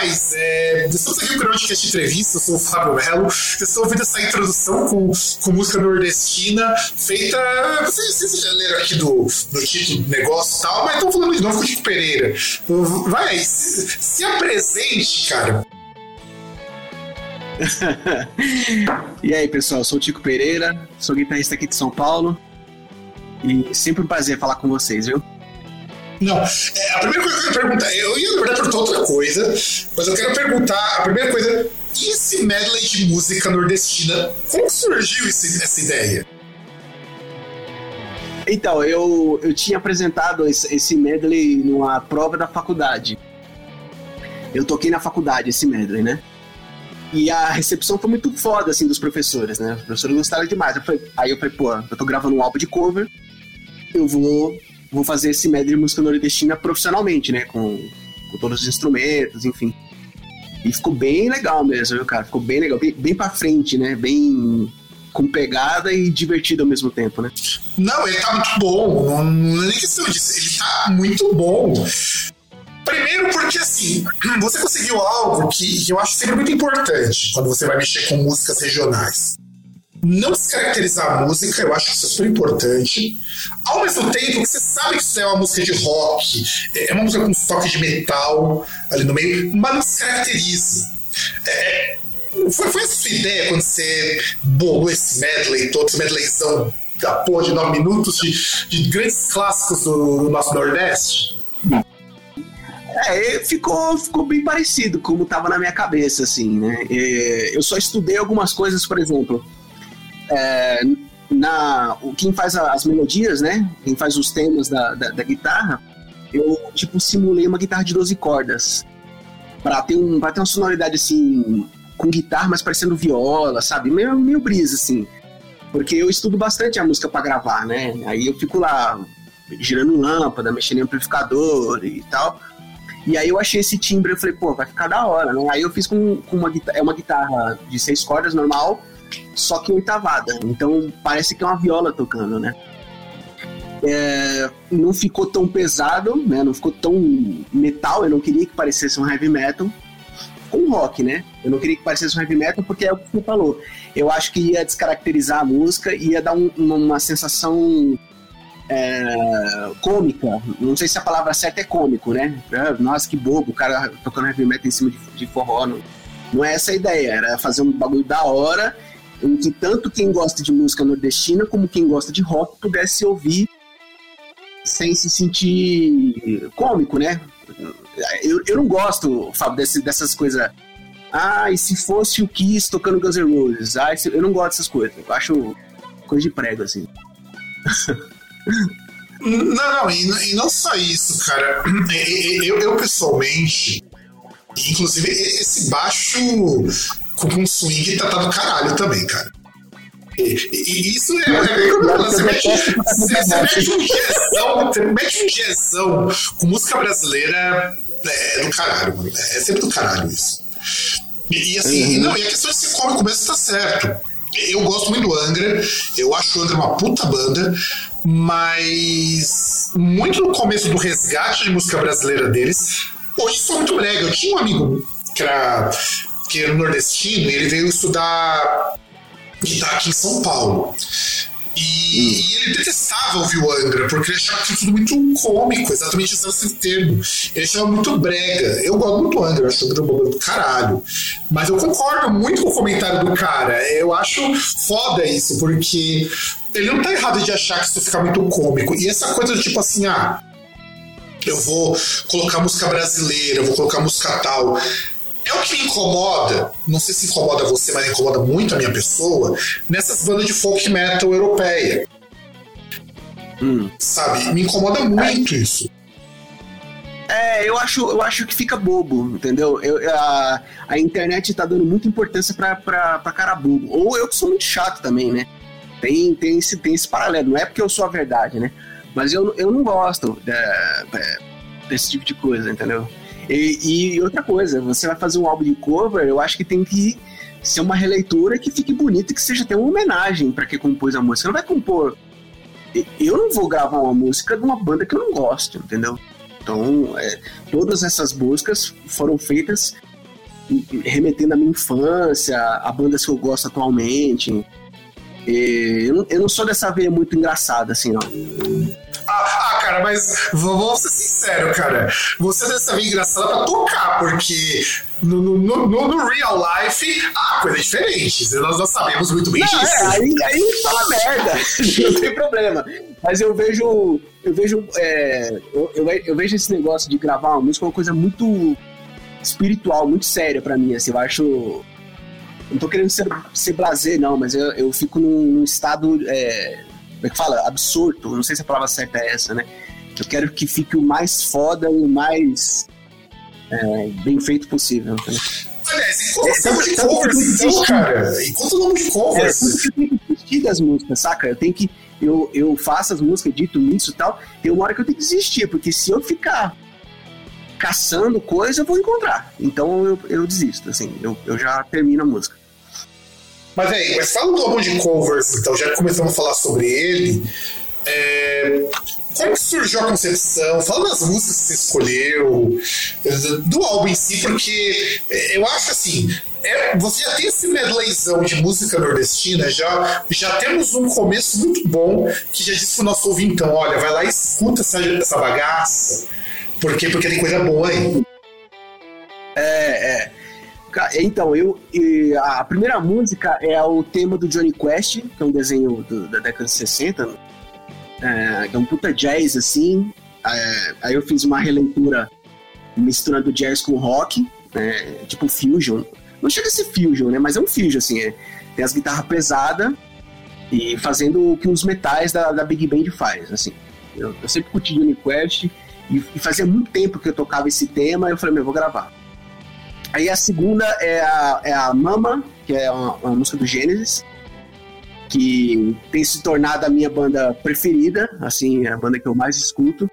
rapaz, é, estamos aqui no Groundcast Entrevista, eu sou o Fábio Melo, eu estou ouvindo essa introdução com, com música nordestina, feita. Vocês, vocês já leram aqui do, do título do negócio e tal, mas estão falando de novo com o Chico Pereira. Vai se, se apresente, cara. E aí, pessoal, eu sou o Tico Pereira, sou guitarrista aqui de São Paulo. E sempre um prazer falar com vocês, viu? Não, é, a primeira coisa que eu quero perguntar, eu ia na verdade perguntar outra coisa, mas eu quero perguntar, a primeira coisa, e esse medley de música nordestina, como surgiu esse- essa ideia? Então, eu, eu tinha apresentado esse, esse medley numa prova da faculdade. Eu toquei na faculdade esse medley, né? E a recepção foi muito foda, assim, dos professores, né? Os professores gostaram demais. Eu falei- aí eu falei, pô, eu tô gravando um álbum de cover, eu vou, vou fazer esse medley de música nordestina profissionalmente, né? Com, com todos os instrumentos, enfim. E ficou bem legal mesmo, viu, cara? Ficou bem legal, bem, bem pra frente, né? Bem com pegada e divertido ao mesmo tempo, né? Não, ele tá muito bom, não, não é nem questão disso, ele tá muito bom. Primeiro porque, assim, você conseguiu algo que, que eu acho sempre muito importante quando você vai mexer com músicas regionais. Não descaracterizar a música, eu acho que isso é super importante. Ao mesmo tempo que você sabe que isso é uma música de rock, é uma música com um toque de metal ali no meio, mas não descaracteriza. É, foi, foi essa sua ideia quando você bolou esse medley todo, esse medleyzão da porra de 9 minutos de, de grandes clássicos do, nosso Nordeste? É, ficou, ficou bem parecido como tava na minha cabeça, assim, né? É, eu só estudei algumas coisas, por exemplo, é, na, quem faz as melodias, né? Quem faz os temas da, da, da guitarra, eu, tipo, simulei uma guitarra de 12 cordas. Pra ter, um, pra ter uma sonoridade, assim, com guitarra, mas parecendo viola, sabe? Meio, meio brisa, assim. Porque eu estudo bastante a música pra gravar, né? Aí eu fico lá girando lâmpada, mexendo em amplificador e tal. E aí eu achei esse timbre, eu falei, pô, vai ficar da hora, né? Aí eu fiz com, com uma guitarra, é uma guitarra de seis cordas normal, só que oitavada. Então parece que é uma viola tocando, né? É, não ficou tão pesado, né? Não ficou tão metal, eu não queria que parecesse um heavy metal. Com rock, né? Eu não queria que parecesse um heavy metal porque é o que você falou. Eu acho que ia descaracterizar a música, ia dar um- uma, uma sensação é, cômica. Não sei se a palavra certa é cômico, né? Ah, Nossa, que bobo, o cara tocando heavy metal em cima de, de forró. Não, não é essa a ideia, era fazer um bagulho da hora em que tanto quem gosta de música nordestina como quem gosta de rock pudesse ouvir sem se sentir cômico, né? Eu, eu não gosto, Fábio, desse, dessas coisas. Ah, e se fosse o Kiss tocando Guns N' Roses? Ah, eu não gosto dessas coisas. Eu acho coisa de prego, assim. Não, não, e, não só isso, cara. Eu, eu pessoalmente, inclusive, esse baixo com um swing tá, tá do caralho também, cara. E, e- isso é. é, é você, mete, você, você mete um você mete um com música brasileira é do caralho, mano. É sempre do caralho isso. E, e assim, não, e a questão de ser cômico mesmo tá certo. Eu gosto muito do Angra, eu acho o Angra uma puta banda, mas muito no começo do resgate de música brasileira deles, hoje sou muito brega. Eu tinha um amigo que era, que era nordestino e ele veio estudar guitarra aqui em São Paulo. E, e ele detestava ouvir o Angra, porque ele achava que tudo muito cômico, exatamente usando esse termo. Ele achava muito brega. Eu gosto muito do Angra, acho o Angra do caralho. Mas eu concordo muito com o comentário do cara. Eu acho foda isso, porque ele não tá errado de achar que isso fica muito cômico. E essa coisa do tipo assim, ah, eu vou colocar música brasileira, eu vou colocar música tal. É é o que me incomoda, não sei se incomoda você, mas incomoda muito a minha pessoa, nessas bandas de folk metal europeia. Hum. Sabe? Me incomoda muito isso. É, eu acho, eu acho que fica bobo, entendeu? Eu, a, a internet tá dando muita importância pra, pra, pra cara bobo. Ou eu que sou muito chato também, né? Tem, tem, esse, tem esse paralelo. Não é porque eu sou a verdade, né? Mas eu, eu não gosto é, é, desse tipo de coisa, entendeu? E, e, outra coisa, você vai fazer um álbum de cover, eu acho que tem que ser uma releitura que fique bonita, que seja até uma homenagem para quem compôs a música. Não vai compor. Eu não vou gravar uma música de uma banda que eu não gosto, entendeu? Então, é, todas essas músicas foram feitas remetendo à minha infância, a bandas que eu gosto atualmente. E eu, não, eu não sou dessa veia muito engraçada, assim, não. Ah, ah, cara, mas vamos ser sinceros, cara. Você dessa veia engraçada pra tocar, porque no, no, no, no, real life, ah, coisa diferente. Nós não sabemos muito bem não, disso. É, aí, aí fala merda, não tem problema. Mas eu vejo. Eu vejo. É, eu, eu, eu, vejo esse negócio de gravar uma música uma coisa muito espiritual, muito séria para mim. Assim, eu acho. Não tô querendo ser, ser blazer, não, mas eu, eu fico num, num estado. É, como é que fala? Absurdo. Não sei se a palavra certa é essa, né? Eu quero que fique o mais foda e o mais é, bem feito possível. Né? Aliás, enquanto é, nome de covers, então, cara? Enquanto o nome de covers. É, eu tenho que desistir das músicas, saca? Eu tenho que. Eu, eu faço as músicas, dito isso e tal. Tem uma hora que eu tenho que desistir, porque se eu ficar caçando coisa, eu vou encontrar. Então eu, eu desisto, assim, eu, eu já termino a música. Mas aí, mas fala do álbum de covers, então, já começamos a falar sobre ele. É, como que surgiu a concepção? Fala das músicas que você escolheu, do álbum em si, porque eu acho assim, é, você já tem esse medleyzão de música nordestina, já, já temos um começo muito bom que já disse pro nosso ouvintão, olha, vai lá e escuta essa, essa bagaça, porque, porque tem coisa boa aí. É, é. Então, eu, a primeira música é o tema do Johnny Quest, que é um desenho do, da década de 60, é, é um puta jazz, assim. É, aí eu fiz uma releitura misturando jazz com rock, é, tipo fusion. Não chega a ser fusion, né? Mas é um fusion, assim. É, tem as guitarras pesadas e fazendo o que os metais da, da Big Band faz, assim. Eu, eu sempre curti Johnny Quest e, e, fazia muito tempo que eu tocava esse tema eu falei, meu, eu vou gravar. Aí a segunda é a, é a Mama, que é uma, uma música do Gênesis que tem se tornado a minha banda preferida, assim, a banda que eu mais escuto.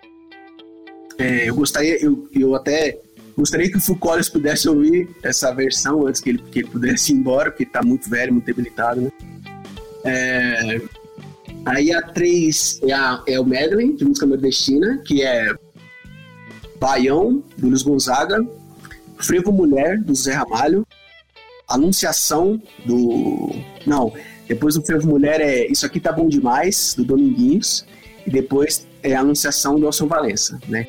É, eu gostaria, eu, eu até gostaria que o Foucault pudesse ouvir essa versão antes que ele, que ele pudesse ir embora, porque está muito velho, muito debilitado, né? É, aí a 3 é, a, é o Medley, de música nordestina, que é Baião, do Luiz Gonzaga, Frevo Mulher, do Zé Ramalho, Anunciação, do... Não, depois do Frevo Mulher é Isso Aqui Tá Bom Demais, do Dominguinhos. E depois é Anunciação do Alson Valença, né?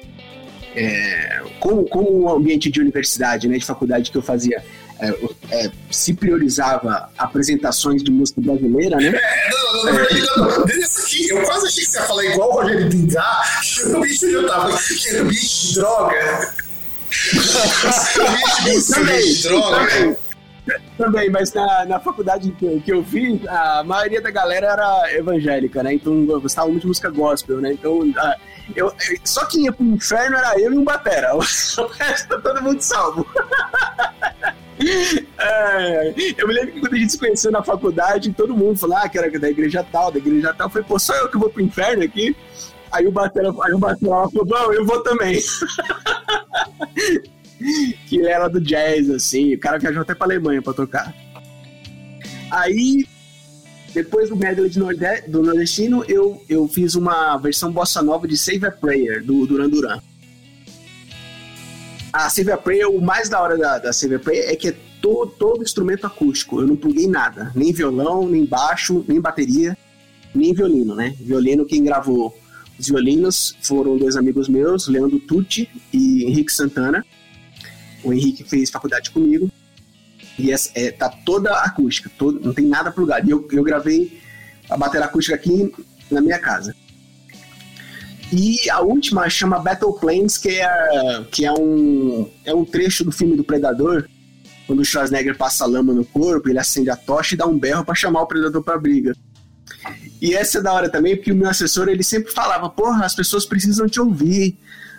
É, como, como o ambiente de universidade, né, de faculdade que eu fazia, é, é, se priorizava apresentações de música brasileira, né? É, não, não, não, não, não, Desse aqui, eu quase achei que você ia falar igual o Rogério Pingar, que o bicho já tava, que era bicho de droga. De droga. Também. Também, mas na, na faculdade que, que eu fiz, a maioria da galera era evangélica, né? Então gostava muito de música gospel, né? Então a, eu, só quem ia pro inferno era eu e um batera. O resto todo mundo salvo. É, eu me lembro que quando a gente se conheceu na faculdade, todo mundo falou ah, que era da igreja tal, da igreja tal. Eu falei, pô, só eu que vou pro inferno aqui? Aí o Batera, aí o Batera falou, bom, eu vou também. que ele era do jazz, assim. O cara viajou até pra Alemanha pra tocar. Aí, depois do medley de Nordeste, do nordestino, eu, eu fiz uma versão bossa nova de Save a Prayer, do Duran Duran. A Save a Prayer, o mais da hora da, da Save a Prayer é que é todo, todo instrumento acústico. Eu não pluguei nada. Nem violão, nem baixo, nem bateria, nem violino, né? Violino, quem gravou os violinos foram dois amigos meus, Leandro Tucci e Henrique Santana. O Henrique fez faculdade comigo. E essa, é, tá toda acústica, todo, não tem nada plugado. E eu, eu gravei a bateria acústica aqui na minha casa. E a última chama Battle Planes, que é, que é, um, é um trecho do filme do Predador, quando o Schwarzenegger passa lama no corpo, ele acende a tocha e dá um berro para chamar o predador pra briga. E essa é da hora também, porque o meu assessor ele sempre falava: Porra, as pessoas precisam te ouvir.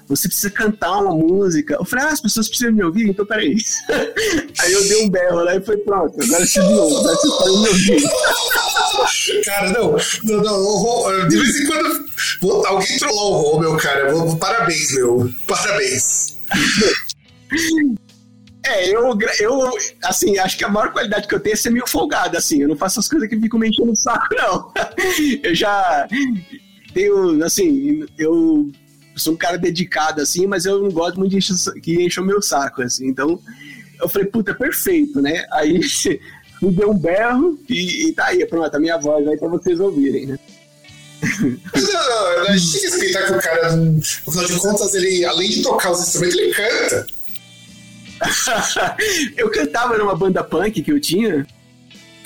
Você precisa cantar uma música. Eu falei, ah, as pessoas precisam me ouvir, então peraí. Aí eu dei um berro lá e foi pronto. Agora você viu, agora você pode me ouvir. Cara, não, não, não, de vez em quando vou, alguém trollou o Rô, meu cara. Vou, parabéns, meu. Parabéns. É, eu, eu, assim, acho que a maior qualidade que eu tenho é ser meio folgado, assim. Eu não faço as coisas que ficam me enchendo o saco, não. Eu já tenho, assim, eu sou um cara dedicado, assim, mas eu não gosto muito de encher, que enche o meu saco, assim. Então, eu falei, puta, perfeito, né? Aí me deu um berro e, e tá aí, pronto, a minha voz aí pra vocês ouvirem, né? Não, não, gente tem que respeitar que o cara, afinal de contas, ele, além de tocar os instrumentos, ele canta. Eu cantava numa banda punk que eu tinha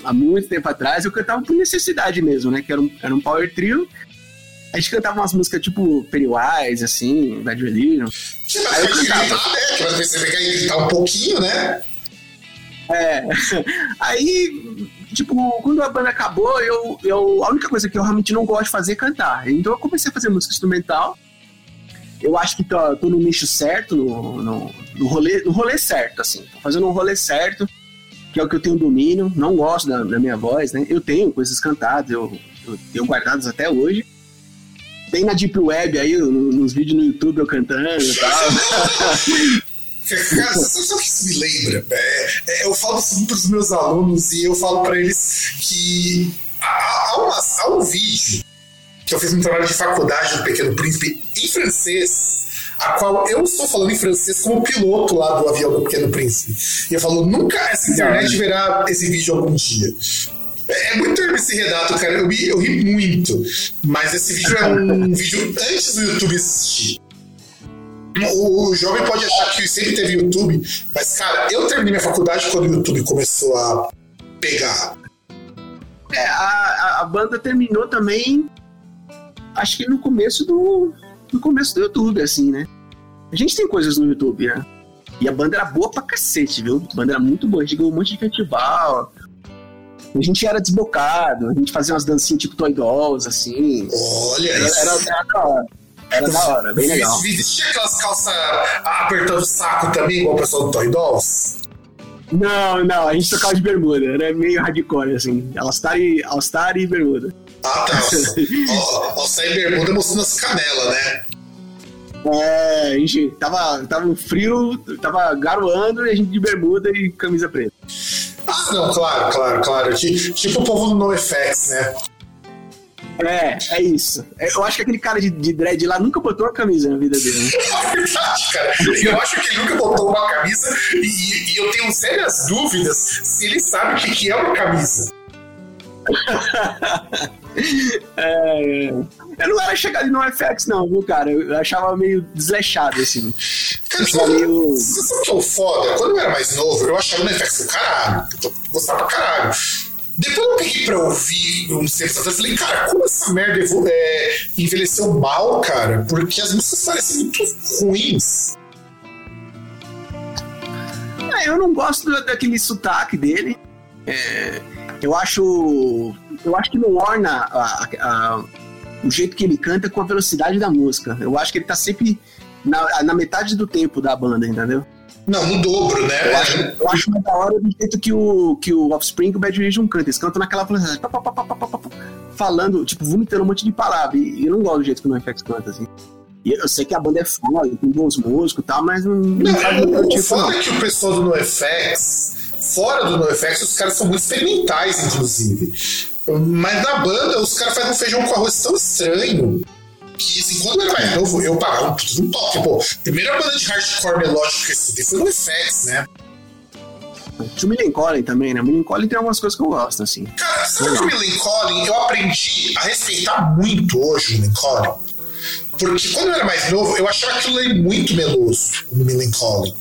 há muito tempo atrás, eu cantava por necessidade mesmo, né? Que era um, era um power trio. A gente cantava umas músicas tipo Pennywise, assim, Bad Religion. Que aí eu cantava. Né? Que você vai gritar um pouquinho, né? É. Aí, tipo, quando a banda acabou, eu, eu, a única coisa que eu realmente não gosto de fazer é cantar. Então eu comecei a fazer música instrumental eu acho que tô, tô no nicho certo, no, no, no, rolê, no rolê certo, assim. Tô fazendo um rolê certo, que é o que eu tenho domínio. Não gosto da, da minha voz, né? Eu tenho coisas cantadas, eu, eu tenho guardadas até hoje. Tem na Deep Web aí, no, nos vídeos no YouTube eu cantando e tal. Cara, sabe o que isso me lembra? É, é, eu falo isso para os meus alunos e eu falo para eles que há, uma, há um vídeo que eu fiz um trabalho de faculdade do Pequeno Príncipe em francês, a qual eu estou falando em francês como piloto lá do avião do Pequeno Príncipe. E eu falo, nunca essa internet verá esse vídeo algum dia. É, é muito esse redato, cara. Eu, eu ri muito. Mas esse vídeo é um vídeo antes do YouTube existir. O, o jovem pode achar que sempre teve YouTube, mas, cara, eu terminei minha faculdade quando o YouTube começou a pegar. É, a, a banda terminou também acho que no começo do. No começo do YouTube, assim, né? A gente tem coisas no YouTube, né? E a banda era boa pra cacete, viu? A banda era muito boa. A gente ganhou um monte de festival. A gente era desbocado, a gente fazia umas dancinhas tipo Toy Dolls, assim. Olha era, isso. Era, era, da hora. Era da hora, bem legal. Existia aquelas calças apertando o saco também, igual o pessoal do Toy Dolls? Não, não, a gente tocava de bermuda, era meio hardcore, assim. All-Star e, All e bermuda. Ah, tá. Ó, sair bermuda mostrando as canelas, né? É, a gente tava, tava frio, tava garoando e a gente de bermuda e camisa preta. Ah, não, claro, claro, claro. Tipo o povo do NoFX, né? É, é isso. É, eu acho que aquele cara de, de dread lá nunca botou uma camisa na vida dele. Né? É verdade, cara. Eu acho que ele nunca botou uma camisa e, e eu tenho sérias dúvidas se ele sabe o que, que é uma camisa. é, eu não era chegado no FX, não, viu, cara? Eu achava meio desleixado, assim. Cara, sabe, meio... sabe o que é o foda? Quando eu era mais novo, eu achava no FX do caralho. Eu gostava pra caralho. Depois eu peguei pra ouvir uns tempos atrás e falei, cara, como essa merda é, envelheceu mal, cara? Porque as músicas parecem muito ruins. É, eu não gosto daquele sotaque dele. É, eu acho. Eu acho que não orna a, a, o jeito que ele canta com a velocidade da música. Eu acho que ele tá sempre na, na metade do tempo da banda, entendeu? Não, no dobro, né? Eu acho, eu acho mais da hora do jeito que o, que o Offspring e o Bad Religion cantam. Eles cantam naquela falando, tipo, vomitando um monte de palavras. E eu não gosto do jeito que o NoFX canta, assim. E eu sei que a banda é foda, tem bons músicos e tal, mas não, não, não o tipo, foda não. é que o pessoal do NoFX, fora do NoFX, os caras são muito experimentais, inclusive. Mas na banda, os caras fazem um feijão com arroz tão estranho que, assim, quando eu era mais novo, eu pagava um toque. Pô, primeira banda de hardcore melódico que eu estudei foi no FX, né? Tinha o Millencolin também, né? O Millencolin tem algumas coisas que eu gosto, assim. Cara, sabe que o Millencolin eu aprendi a respeitar muito hoje o Millencolin? Porque quando eu era mais novo, eu achava aquilo ali muito meloso, o Millencolin.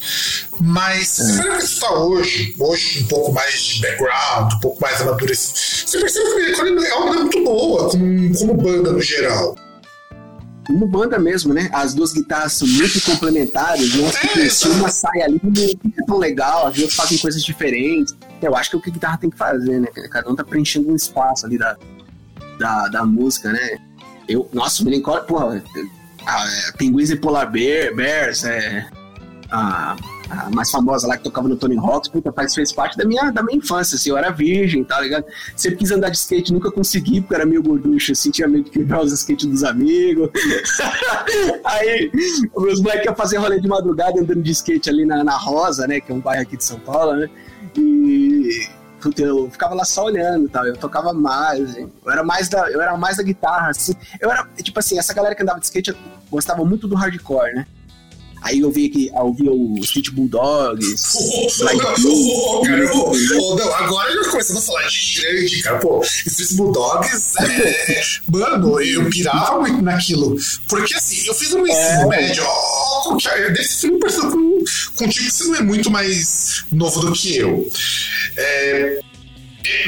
Mas é. se você escutar hoje, hoje um pouco mais de background, um pouco mais amadurecido, você percebe que o Millencolin é uma banda muito boa, como, como banda no geral. Uma banda mesmo, né? As duas guitarras são muito complementares, né? Se uma sai ali, não fica tão legal, as duas fazem coisas diferentes. Eu acho que é o que a guitarra tem que fazer, né? Cada um tá preenchendo um espaço ali da, da, da música, né? Eu, nossa, o Melancólico, porra, a, é, Pinguins e Polar Bear, Bears, é, a, mais famosa lá que tocava no Tony Hawks, puta, faz, fez parte da minha, da minha infância, assim, eu era virgem, tá ligado? Sempre quis andar de skate, nunca consegui, porque era meio gorducho, assim, tinha medo de quebrar os skates dos amigos. Aí, meus moleques iam fazer rolê de madrugada andando de skate ali na, na Rosa, né, que é um bairro aqui de São Paulo, né, e eu ficava lá só olhando tal. Eu tocava mais, eu era mais da, eu era mais da guitarra, assim. Eu era, tipo assim, essa galera que andava de skate gostava muito do hardcore, né? Aí eu vi que eu vi o Street Bulldogs. Oh, oh, não, agora já começando a falar de grande, cara. Pô, Street Bulldogs, é, mano, eu pirava muito naquilo. Porque assim, eu fiz um ensino é. médio, ó, desse filme parecido com, contigo, você não é muito mais novo do que eu. É,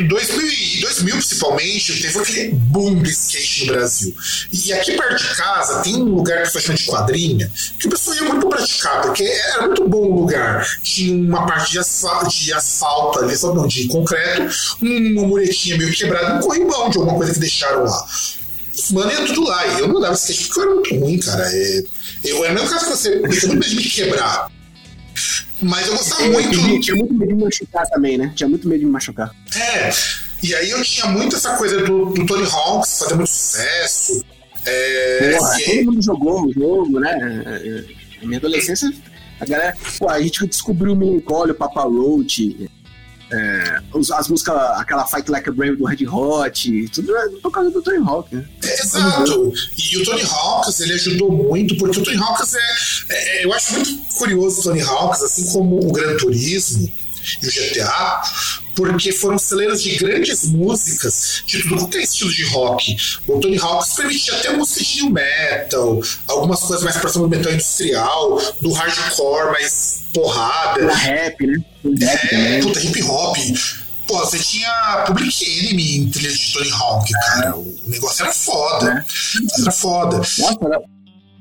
2000, 2000, principalmente, teve aquele boom de skate no Brasil. E aqui perto de casa tem um lugar que foi chamado de quadrinha, que o pessoal ia muito praticar, porque era muito bom o lugar. Tinha uma parte de asfalto, de asfalto ali, só não, de concreto, uma muretinha meio quebrada, um corrimão de alguma coisa que deixaram lá. Mano, ia tudo lá. E eu não dava skate porque eu era muito ruim, cara. É, eu, é o mesmo caso que você, eu de me quebrar. Mas eu gostava muito. Tinha muito medo de me machucar também, né? Tinha muito medo de me machucar. É. E aí eu tinha muito essa coisa do, do Tony Hawks fazer muito sucesso. É, Porra, todo mundo jogou o jogo, né? Na minha adolescência, a galera. Pô, a gente descobriu o Melancólia, o Papa Roach, é, as músicas, aquela Fight Like a Brave do Red Hot, tudo é por causa do Tony Hawk, né? Exato. E o Tony Hawks, ele ajudou muito, porque o Tony Hawks é, é, Eu acho muito curioso o Tony Hawks, assim como o Gran Turismo e o GTA, porque foram celeiros de grandes músicas de tudo quanto é estilo de rock. O Tony Hawks permitia até música de new metal, algumas coisas mais próximas do metal industrial, do hardcore mais porrada. O rap, né? O rap é, puta, hip hop. Pô, você tinha Public Enemy em trilha de Tony Hawk, cara. O negócio era foda. É. Era foda. Nossa, era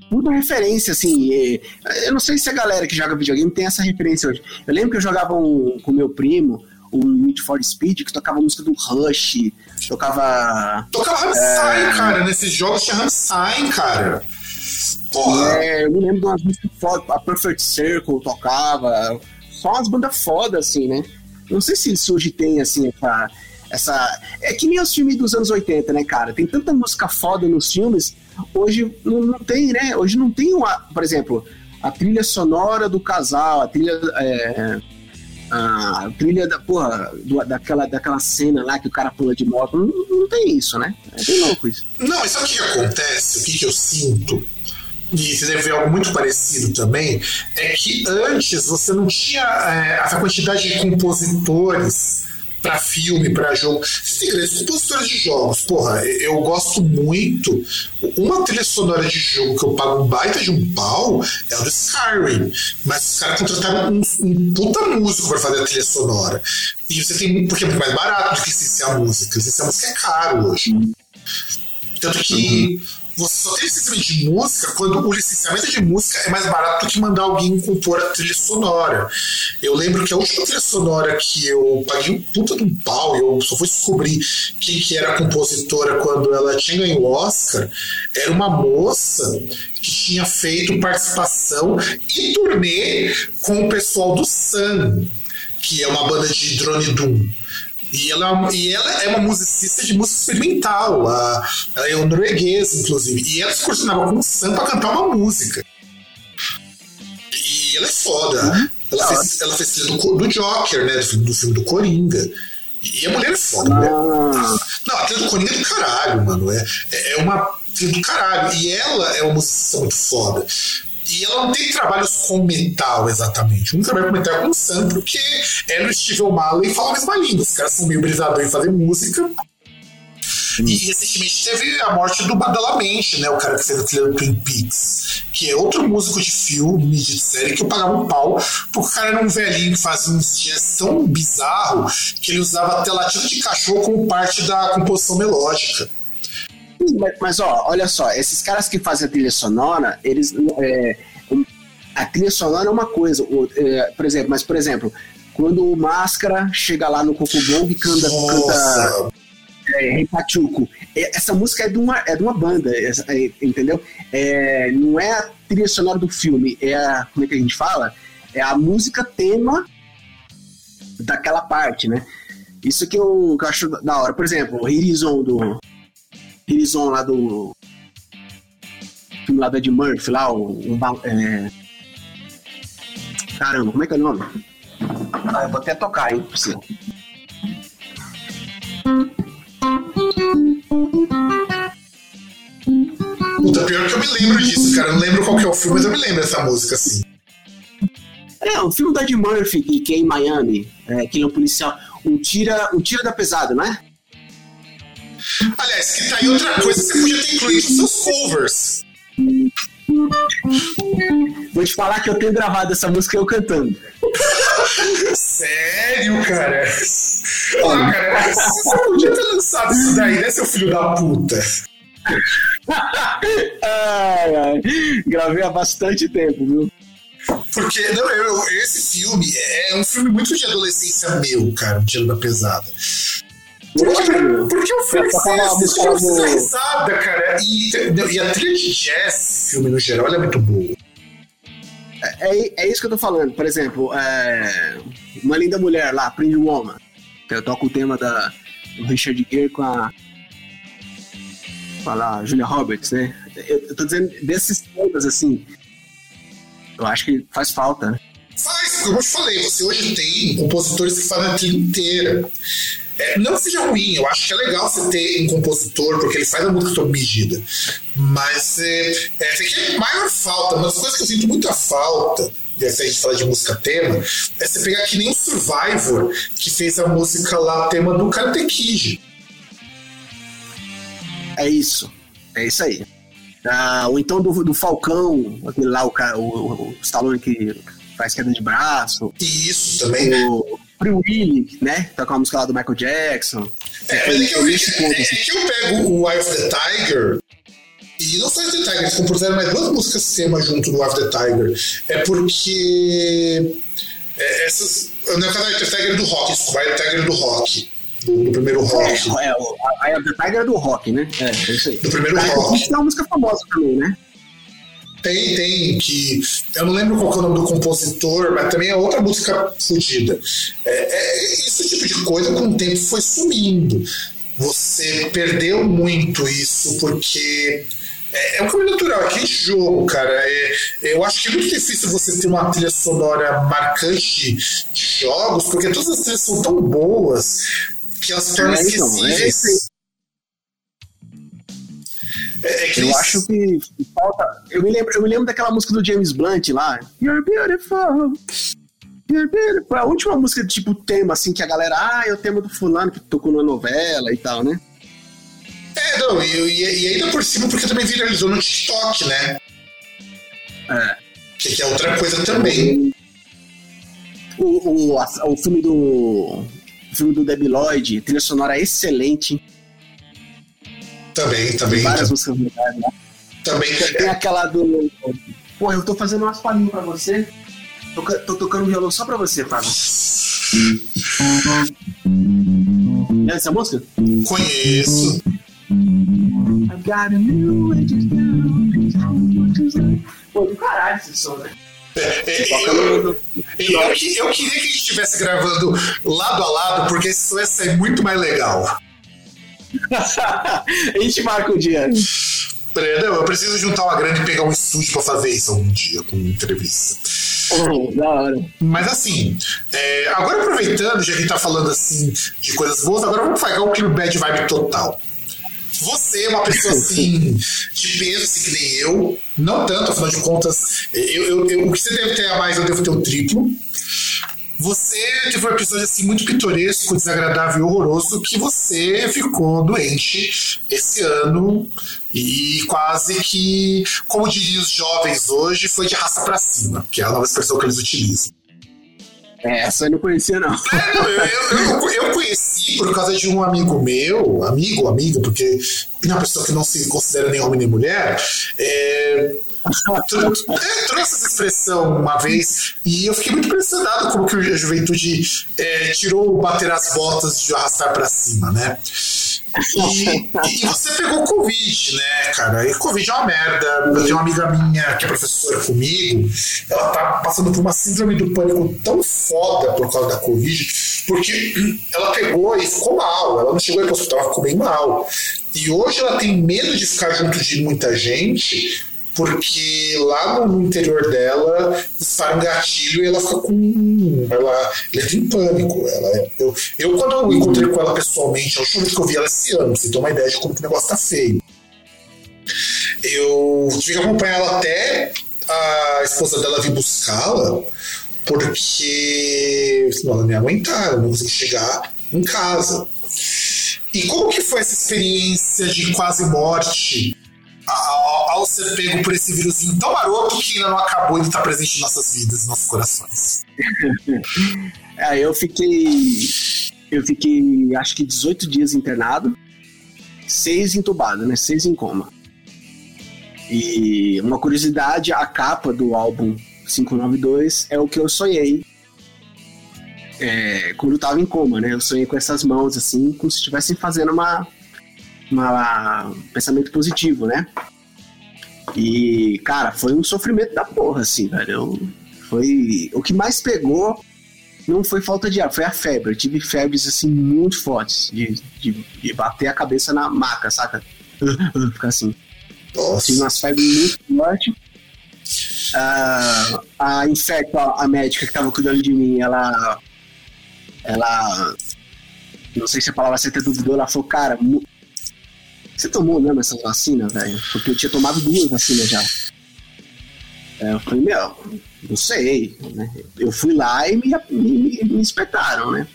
puta referência, assim. Eu não sei se a galera que joga videogame tem essa referência hoje. Eu lembro que eu jogava um, com meu primo o Need for Speed, que tocava a música do Rush, tocava. Tocava Rammstein, é... cara. Nesses jogos tinha Rammstein, cara. Porra. É, eu me lembro de umas músicas fodas, a Perfect Circle tocava. Só umas bandas fodas, assim, né? Não sei se, se hoje tem, assim, essa, essa. É que nem os filmes dos anos 80, né, cara? Tem tanta música foda nos filmes, hoje não, não tem, né? Hoje não tem uma. Por exemplo, a trilha sonora do casal, a trilha. É, a trilha da, porra, do, daquela, daquela cena lá que o cara pula de moto. Não, não tem isso, né? É bem louco isso. Não, e sabe o que acontece? O que, que eu sinto? e você deve ver algo muito parecido também, é que antes você não tinha é, a quantidade de compositores para filme, para jogo. Existem grandes compositores de jogos. Porra, eu gosto muito. Uma trilha sonora de jogo que eu pago um baita de um pau é o do Skyrim. Mas os caras contrataram um, um puta músico para fazer a trilha sonora. E você tem. Porque é muito mais barato do que licenciar música. Licenciar música é caro hoje. Tanto que. Uhum você só tem licenciamento de música quando o licenciamento de música é mais barato do que mandar alguém compor a trilha sonora. Eu lembro que a última trilha sonora que eu paguei um puta de um pau, eu só fui descobrir quem que era a compositora quando ela tinha ganho o Oscar, era uma moça que tinha feito participação e turnê com o pessoal do Sun, que é uma banda de drone doom. E ela, e ela é uma musicista de música experimental. A, ela é norueguesa, inclusive. E ela se coordenava com o Sam pra cantar uma música. E ela é foda. Uhum. Ela, fez, ela fez trilha do, do Joker, né? Do, do, filme do Coringa. E a mulher é foda. Mulher. Não, a trilha do Coringa é do caralho, mano. É, é uma trilha do caralho. E ela é uma musicista muito foda. E ela não tem trabalhos com metal exatamente. Um trabalho com metal é com o Sam, porque ela e o Steve O'Malley falam a mesma língua. Os caras são meio brisadores em fazer música. E recentemente teve a morte do Badalamente, né? O cara que fez a trilha do Twin Peaks. Que é outro músico de filme, de série, que eu pagava um pau, porque o cara era um velhinho que fazia uns dias tão bizarro que ele usava até latido de cachorro como parte da composição melódica. Mas, mas, ó, olha só, esses caras que fazem a trilha sonora, eles. É, a trilha sonora é uma coisa, é, por exemplo, mas por exemplo, quando o Máscara chega lá no Cocobong e canta, canta é, Pachuco, essa música é de uma, é de uma banda, é, é, entendeu? É, não é a trilha sonora do filme, é a, como é que a gente fala? É a música tema daquela parte, né? Isso que eu, que eu acho da hora. Por exemplo, o Hirizon do. Hirizon lá do. filme lá do Ed Murphy, lá, o. Um, é... Caramba, como é que é o nome? Ah, eu vou até tocar, hein, pra você. Puta, pior que eu me lembro disso, cara. Eu não lembro qual que é o filme, mas eu me lembro dessa música, assim. É, o filme do Ed Murphy, que é em Miami, é, que ele é um policial. Um tira, um tira da pesada, não é? Aliás, que tá aí outra coisa que você podia ter incluído nos seus covers. Vou te falar que eu tenho gravado essa música eu cantando. Sério, cara? Ah, cara, você podia ter lançado isso daí, né, seu filho da puta? ai, ai. Gravei há bastante tempo, viu? Porque, não, eu, esse filme é um filme muito de adolescência meu, cara, o Tiro da Pesada. Porque, porque o você assiste uma risada, cara. E, e a trilha de jazz, filme no geral, é muito boa. É, é, é, isso que eu tô falando. Por exemplo, é, Uma Linda Mulher lá, Pretty Woman. Eu toco o tema da, do Richard Gere com a. A Julia Roberts, né? Eu, eu tô dizendo desses temas, assim. Eu acho que faz falta, né? Faz, como eu te falei, você hoje tem compositores que fazem a trilha inteira. É, não que seja ruim, eu acho que é legal você ter um compositor, porque ele faz a música toda medida. Mas é, é, tem que maior falta, uma das coisas que eu sinto muita falta, e se a gente fala de música tema, é você pegar que nem o Survivor, que fez a música lá, tema do Karate Kid. É isso, é isso aí. Ah, ou então do, do Falcão, aquele lá, o, o, o Stallone que faz queda de braço. Isso também. O, Free Willy, né? Tá com a música lá do Michael Jackson. É, mas é que, eu, é, é, é que eu pego o Eye of the Tiger e não of the Tiger, eles compuseram mais duas músicas tema junto do the Tiger. É porque é, essas. Não é o the Tiger do rock, desculpa, of the Tiger do rock. Do, do primeiro rock. É, é, o Eye of the Tiger é do rock, né? É, é isso aí. Do primeiro rock. Isso é uma música famosa também, né? Tem, tem, que. Eu não lembro qual é o nome do compositor, mas também é outra música fodida. É, é, esse tipo de coisa com o tempo foi sumindo. Você perdeu muito isso, porque. É, é um caminho natural, é que jogo, cara. É, eu acho que é muito difícil você ter uma trilha sonora marcante de jogos, porque todas as trilhas são tão boas que elas tornam é, é esquecíveis. É, é eu isso... acho que falta. Eu me, lembro, eu me lembro daquela música do James Blunt lá. You're beautiful. You're beautiful. A última música, tipo, tema, assim, que a galera. Ah, é o tema do fulano que tocou na novela e tal, né? É, não, e, e, ainda por cima, porque também viralizou no TikTok, né? É. Que, que é outra coisa também. O, o, o filme do. O filme do Debi Lloyd, trilha sonora excelente. Também, também. Tem várias músicas legais, né? Também. Tem aquela do. Pô, eu tô fazendo umas palhinhas pra você. Tô, tô tocando violão só pra você, Fábio. Conhece essa música? Conheço. I've got a new Pô, do caralho esse som, né? É, é, eu, eu, eu, queria que a gente estivesse gravando lado a lado, porque isso ia ser muito mais legal. A gente marca o um dia. Não, eu preciso juntar uma grana e pegar um estúdio pra fazer isso algum dia, com entrevista. Oh, da hora. Mas assim, é, agora aproveitando, já que a gente tá falando assim de coisas boas, agora vamos pegar um clima bad vibe total. Você é uma pessoa assim, de peso, assim, que nem eu, não tanto, afinal de contas, eu, eu, eu, o que você deve ter a mais, eu devo ter o triplo. Você teve um episódio assim muito pitoresco, desagradável e horroroso que você ficou doente esse ano e quase que, como diriam os jovens hoje, foi de raça para cima, que é a nova expressão que eles utilizam. É, essa eu não conhecia, não. É, eu, eu, eu, eu, conheci por causa de um amigo meu, amigo, amigo, porque é uma pessoa que não se considera nem homem nem mulher, é, trouxe essa expressão uma vez e eu fiquei muito impressionado como que a juventude é, tirou bater as botas de arrastar para cima, né? E, e, você pegou Covid, né, cara? E Covid é uma merda. Eu tenho uma amiga minha que é professora comigo, ela tá passando por uma síndrome do pânico tão foda por causa da Covid, porque ela pegou e ficou mal. Ela não chegou aí pro hospital, ela ficou bem mal. E hoje ela tem medo de ficar junto de muita gente porque lá no interior dela dispara um gatilho e ela fica com. Ela, ela em pânico. Ela, eu, eu, quando eu encontrei com ela pessoalmente, a última que eu vi ela esse ano, você tem uma ideia de como que o negócio tá feio. Eu tive que acompanhar ela até a esposa dela vir buscá-la, porque senão ela não ia aguentar, não conseguia chegar em casa. E como que foi essa experiência de quase morte ao, ser pego por esse vírusinho tão maroto que ainda não acabou e está presente em nossas vidas, em nossos corações. é, eu fiquei. Eu fiquei acho que 18 dias internado, seis entubado, né? Seis em coma. E uma curiosidade, a capa do álbum 592 é o que eu sonhei é, quando eu tava em coma, né? Eu sonhei com essas mãos, assim, como se estivessem fazendo uma, uma, um pensamento positivo, né? E, cara, foi um sofrimento da porra, assim, velho. Eu, foi. O que mais pegou não foi falta de ar, foi a febre. Eu tive febres, assim, muito fortes, de, de, de bater a cabeça na maca, saca? Ficar assim. Nossa. Tive umas febres muito fortes. Uh, a infecto, a médica que tava cuidando de mim, ela. Ela. Não sei se a palavra certa duvidou, ela falou, cara, você tomou mesmo essas vacinas, velho? Porque eu tinha tomado duas vacinas já. É, eu falei, meu, não sei. Né? Eu fui lá e me, me, me espetaram, né?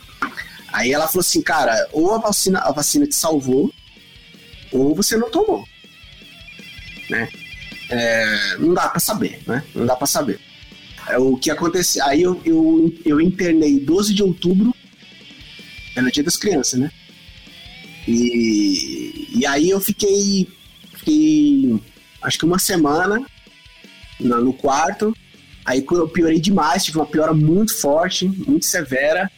Aí ela falou assim, cara, ou a vacina, a vacina te salvou, ou você não tomou. Né? É, não dá para saber, né? Não dá para saber. É, o que aconteceu. Aí eu, eu, eu internei 12 de outubro, era dia das crianças, né? E, e aí eu fiquei, fiquei acho que uma semana no, quarto. Aí eu piorei demais, tive uma piora muito forte, muito severa.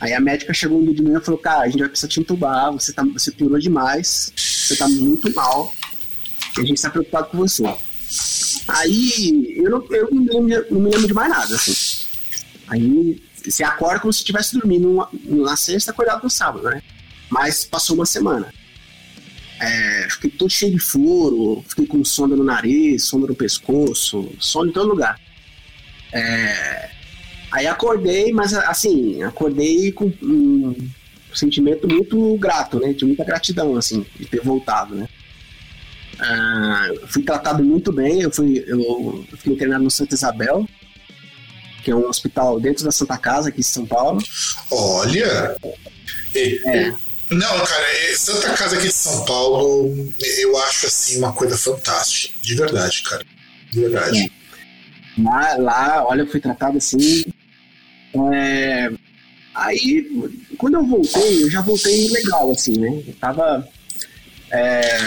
Aí a médica chegou um dia de manhã e falou: Cara, a gente vai precisar te entubar, você, tá, você piorou demais, você tá muito mal, a gente está preocupado com você. Aí eu não, eu não, me lembro, não me lembro de mais nada, assim. Aí você acorda como se estivesse dormindo na sexta, acordado no sábado, né? Mas passou uma semana. É, fiquei todo cheio de furo, fiquei com sonda no nariz, sonda no pescoço, sono em todo lugar. É, aí acordei, mas assim, acordei com um sentimento muito grato, né? De muita gratidão, assim, de ter voltado, né? Ah, fui tratado muito bem, eu fui, eu, eu fiquei internado no Santa Isabel, que é um hospital dentro da Santa Casa aqui em São Paulo. Olha! É. Não, cara, é, Santa Casa aqui de São Paulo, eu acho assim uma coisa fantástica. De verdade, cara. De verdade. É. Lá, lá, olha, eu fui tratado assim. É... Aí, quando eu voltei, eu já voltei legal, assim, né? Eu tava. É...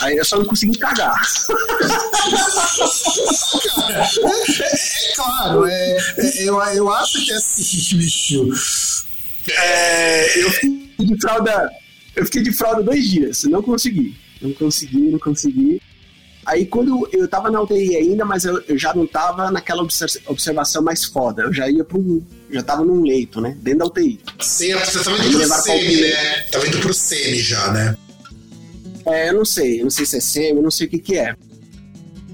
Aí eu só não consegui cagar. é, é, claro, é, é, eu, eu acho que é assim, bicho é, eu fiquei de fralda. Eu fiquei de fralda dois dias, não consegui. Não consegui, não consegui. Aí quando eu tava na UTI ainda, mas eu, eu já não tava naquela observação mais foda. Eu já ia pro. Já tava num leito, né? Dentro da UTI. Certo, você tava indo pro SEMI, né? Tava indo pro SEMI já, né? É, eu não sei, eu não sei se é SEMI, eu não sei o que que é.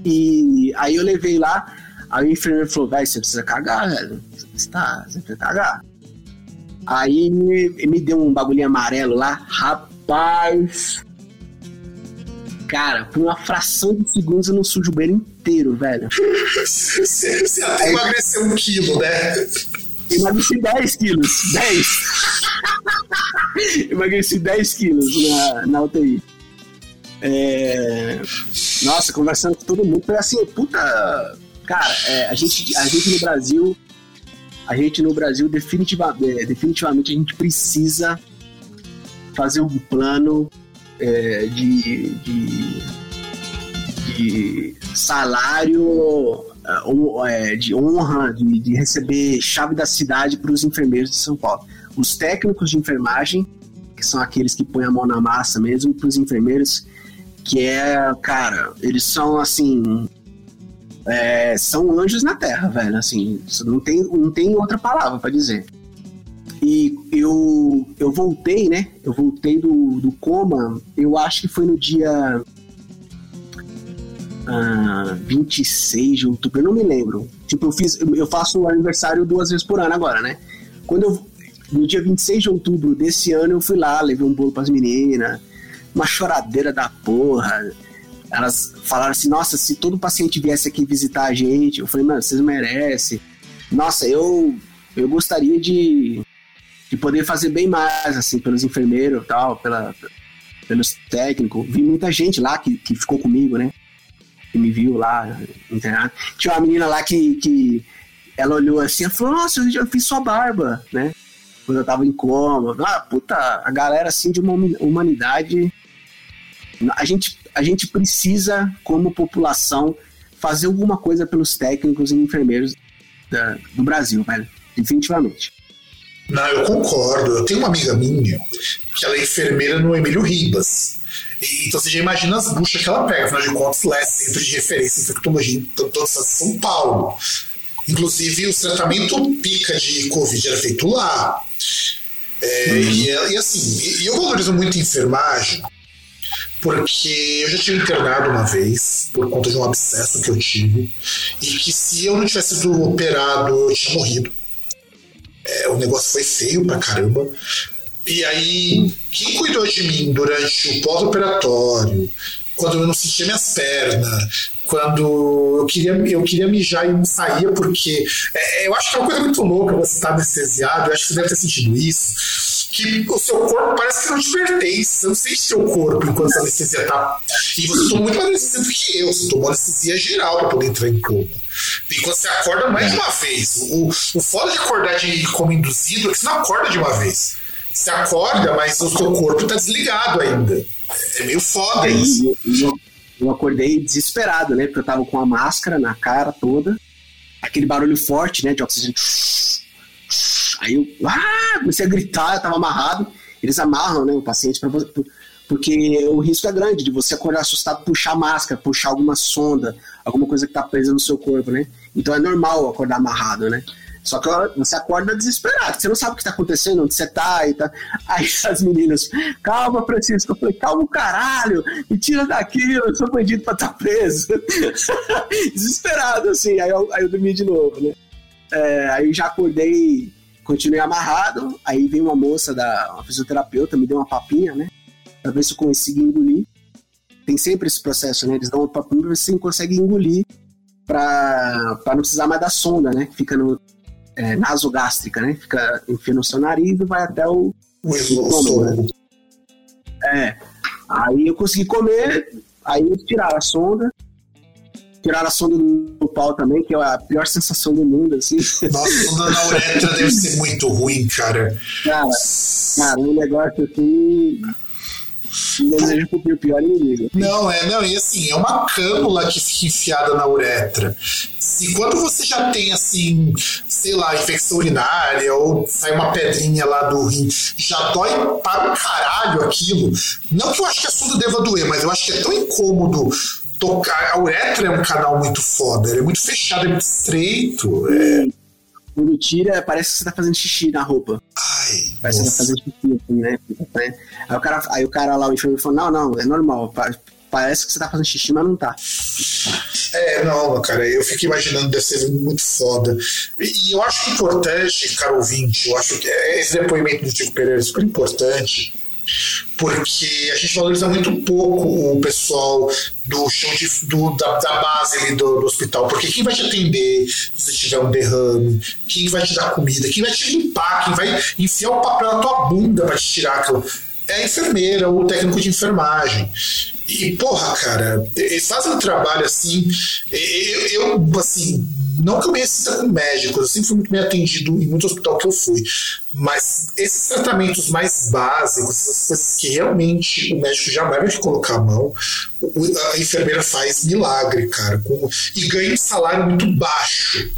E aí eu levei lá, aí o enfermeiro falou, vai, você precisa cagar, velho. Você tá, você precisa cagar. Aí me, deu um bagulhinho amarelo lá. Rapaz. Cara, por uma fração de segundos eu não sujo o banheiro inteiro, velho. Você, você até emagreceu um quilo, né? Emagreci 10 quilos. 10. Emagreci 10 quilos na, na UTI. É... Nossa, conversando com todo mundo, foi assim, puta. Cara, é, a, gente, a gente no Brasil a gente no Brasil definitivamente, é, definitivamente a gente precisa fazer um plano é, de, de, de, salário é, de honra, de, de receber chave da cidade para os enfermeiros de São Paulo. Os técnicos de enfermagem, que são aqueles que põem a mão na massa mesmo, para os enfermeiros, que é, cara, eles são assim. É, são anjos na terra, velho. Assim, não tem, não tem outra palavra para dizer. E eu, eu voltei, né? Eu voltei do, do coma, eu acho que foi no dia ah, 26 de outubro, eu não me lembro. Tipo, eu fiz, eu faço aniversário duas vezes por ano agora, né? Quando eu, no dia 26 de outubro desse ano, eu fui lá, levei um bolo pras meninas, uma choradeira da porra. Elas falaram assim: nossa, se todo paciente viesse aqui visitar a gente, eu falei, mano, vocês merecem. Nossa, eu, eu gostaria de, de poder fazer bem mais, assim, pelos enfermeiros tal, pela, pelos técnicos. Vi muita gente lá que, que ficou comigo, né? que me viu lá internado. Tinha uma menina lá que, que ela olhou assim e falou: Nossa, eu já fiz sua barba, né? Quando eu tava em coma. Ah, puta, a galera assim de uma humanidade. A gente, a gente precisa, como população, fazer alguma coisa pelos técnicos e enfermeiros da, do Brasil, velho. Definitivamente. Não, eu concordo. Eu tenho uma amiga minha que ela é enfermeira no Emílio Ribas. Então você já imagina as buchas que ela pega, afinal de contas, lá é centro de referência em infectologia em toda São Paulo. Inclusive, o tratamento pica de Covid era feito lá. É, uhum. e, e, assim, e eu valorizo muito a enfermagem, porque eu já tive internado uma vez, por conta de um abscesso que eu tive, e que se eu não tivesse sido operado, eu tinha morrido. É, o negócio foi feio pra caramba. E aí, quem cuidou de mim durante o pós-operatório, quando eu não sentia minhas pernas, quando eu queria, eu queria mijar e não saía, porque é, eu acho que é uma coisa muito louca você estar tá anestesiado, eu acho que você deve ter sentido isso, que o seu corpo parece que não te pertence, você não sente seu corpo enquanto a anestesia tá. E você tomou muito mais anestesia do que eu, você tomou anestesia geral para poder entrar em coma. Quando você acorda mais de uma vez, o, o foda de acordar de como induzido é que você não acorda de uma vez. Você acorda, mas o seu corpo tá desligado ainda. É meio foda isso. Eu, eu acordei desesperado, né? Porque eu tava com a máscara na cara toda, aquele barulho forte, né? De oxigênio. Aí eu ah, comecei a gritar, eu tava amarrado. Eles amarram, né, o paciente para porque o risco é grande de você acordar assustado, puxar máscara, puxar alguma sonda, alguma coisa que tá presa no seu corpo, né? Então é normal acordar amarrado, né? Só que você acorda desesperado, você não sabe o que está acontecendo, onde você está e tá. Aí as meninas, calma, Francisco. Eu falei, calma, caralho, me tira daqui, eu sou bandido para estar tá preso. Desesperado, assim. Aí eu, aí eu dormi de novo, né? É, aí já acordei, continuei amarrado. Aí veio uma moça, da, uma fisioterapeuta, me deu uma papinha, né? Pra ver se eu conseguia engolir. Tem sempre esse processo, né? Eles dão uma papinha pra ver se você consegue engolir pra, pra não precisar mais da sonda, né? Que fica no, é, nasogástrica, né? Fica, enfia no seu nariz e vai até o, o estômago. Né? É. Aí eu consegui comer, aí tiraram a sonda, tiraram a sonda do pau também, que é a pior sensação do mundo, assim. Nossa, a sonda na uretra deve ser muito ruim, cara. Cara, cara, um negócio assim desejo pro pior inimigo. Não, é, não, e assim, é uma cânula que fica enfiada na uretra. Se quando você já tem, assim, sei lá, infecção urinária ou sai uma pedrinha lá do rim, já dói para o caralho aquilo. Não que eu acho que a sonda deva doer, mas eu acho que é tão incômodo tocar. A uretra é um canal muito foda, ele é muito fechado, é muito estreito. É. Quando tira, parece que você tá fazendo xixi na roupa. Ai, parece nossa. que tá fazendo xixi, assim, né? Aí o cara, aí o cara lá, o enfermeiro falou, não, não, é normal. Parece que você tá fazendo xixi, mas não tá. É, não, cara, eu fico imaginando deve ser muito foda. E, eu acho importante, caro ouvinte, eu acho que esse depoimento do Tico Pereira é super importante, porque a gente valoriza muito pouco o pessoal do chão de, do, da, da, base ali do, do, hospital, porque quem vai te atender se tiver um derrame, quem vai te dar comida, quem vai te limpar, quem vai enfiar o papel na tua bunda para te tirar aquilo. é a enfermeira ou o técnico de enfermagem. E, porra, cara, eles fazem um trabalho assim. Eu, eu assim, não que eu me sinta com médico, eu sempre fui muito bem atendido em muito hospital que eu fui. Mas esses tratamentos mais básicos, essas coisas que realmente o médico jamais vai colocar a mão, a enfermeira faz milagre, cara. Com, e ganha um salário muito baixo.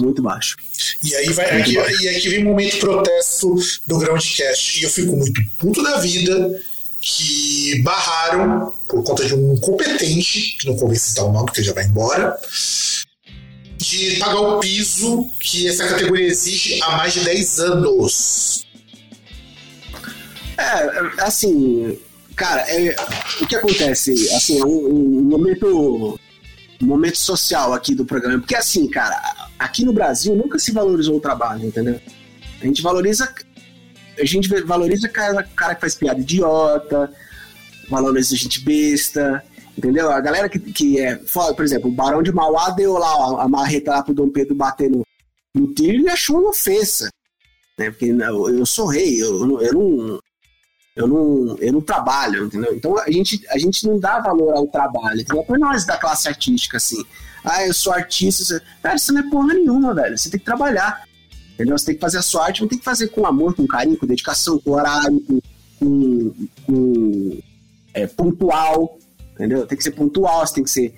Muito baixo. E aí vai aqui, e aqui vem o um momento protesto do Groundcast. E eu fico muito puto da vida que barraram por conta de um incompetente, que não convém citar o nome, porque já vai embora, de pagar o piso que essa categoria exige há mais de 10 anos. É, assim, cara, é, o que acontece, assim, é um, um, momento momento social aqui do programa, porque assim, cara, aqui no Brasil nunca se valorizou o trabalho, entendeu? A gente valoriza a gente valoriza cara, cara que faz piada idiota, valoriza gente besta, entendeu? A galera que, que é foda, por exemplo, o Barão de Mauá deu lá a marreta lá pro Dom Pedro bater no, no tiro e achou uma ofensa. Né? Porque eu, eu sou rei, eu, eu não. Eu não, eu não trabalho, entendeu? Então a gente, a gente não dá valor ao trabalho, entendeu? Por nós da classe artística, assim. Ah, eu sou artista. Você... Cara, isso não é porra nenhuma, velho. Você tem que trabalhar. Entendeu? Você tem que fazer a sua arte, mas tem que fazer com amor, com carinho, com dedicação, com horário, com, com, com é, pontual, entendeu? Tem que ser pontual, você tem que ser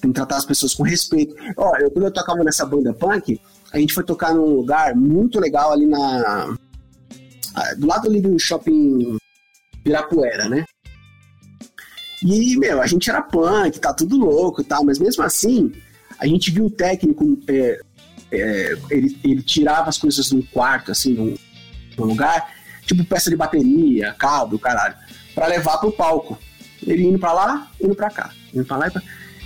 tem que tratar as pessoas com respeito. Ó, eu, quando eu tocava nessa banda punk, a gente foi tocar num lugar muito legal ali na. Do lado ali do shopping Pirapuera, né? E, meu, a gente era punk, tá tudo louco e tal, mas mesmo assim, a gente viu o técnico é, é, ele, ele tirava as coisas de um quarto, assim, num, num lugar, tipo peça de bateria, cabo, caralho, para levar pro palco. Ele indo para lá, indo para cá, indo pra lá e pra...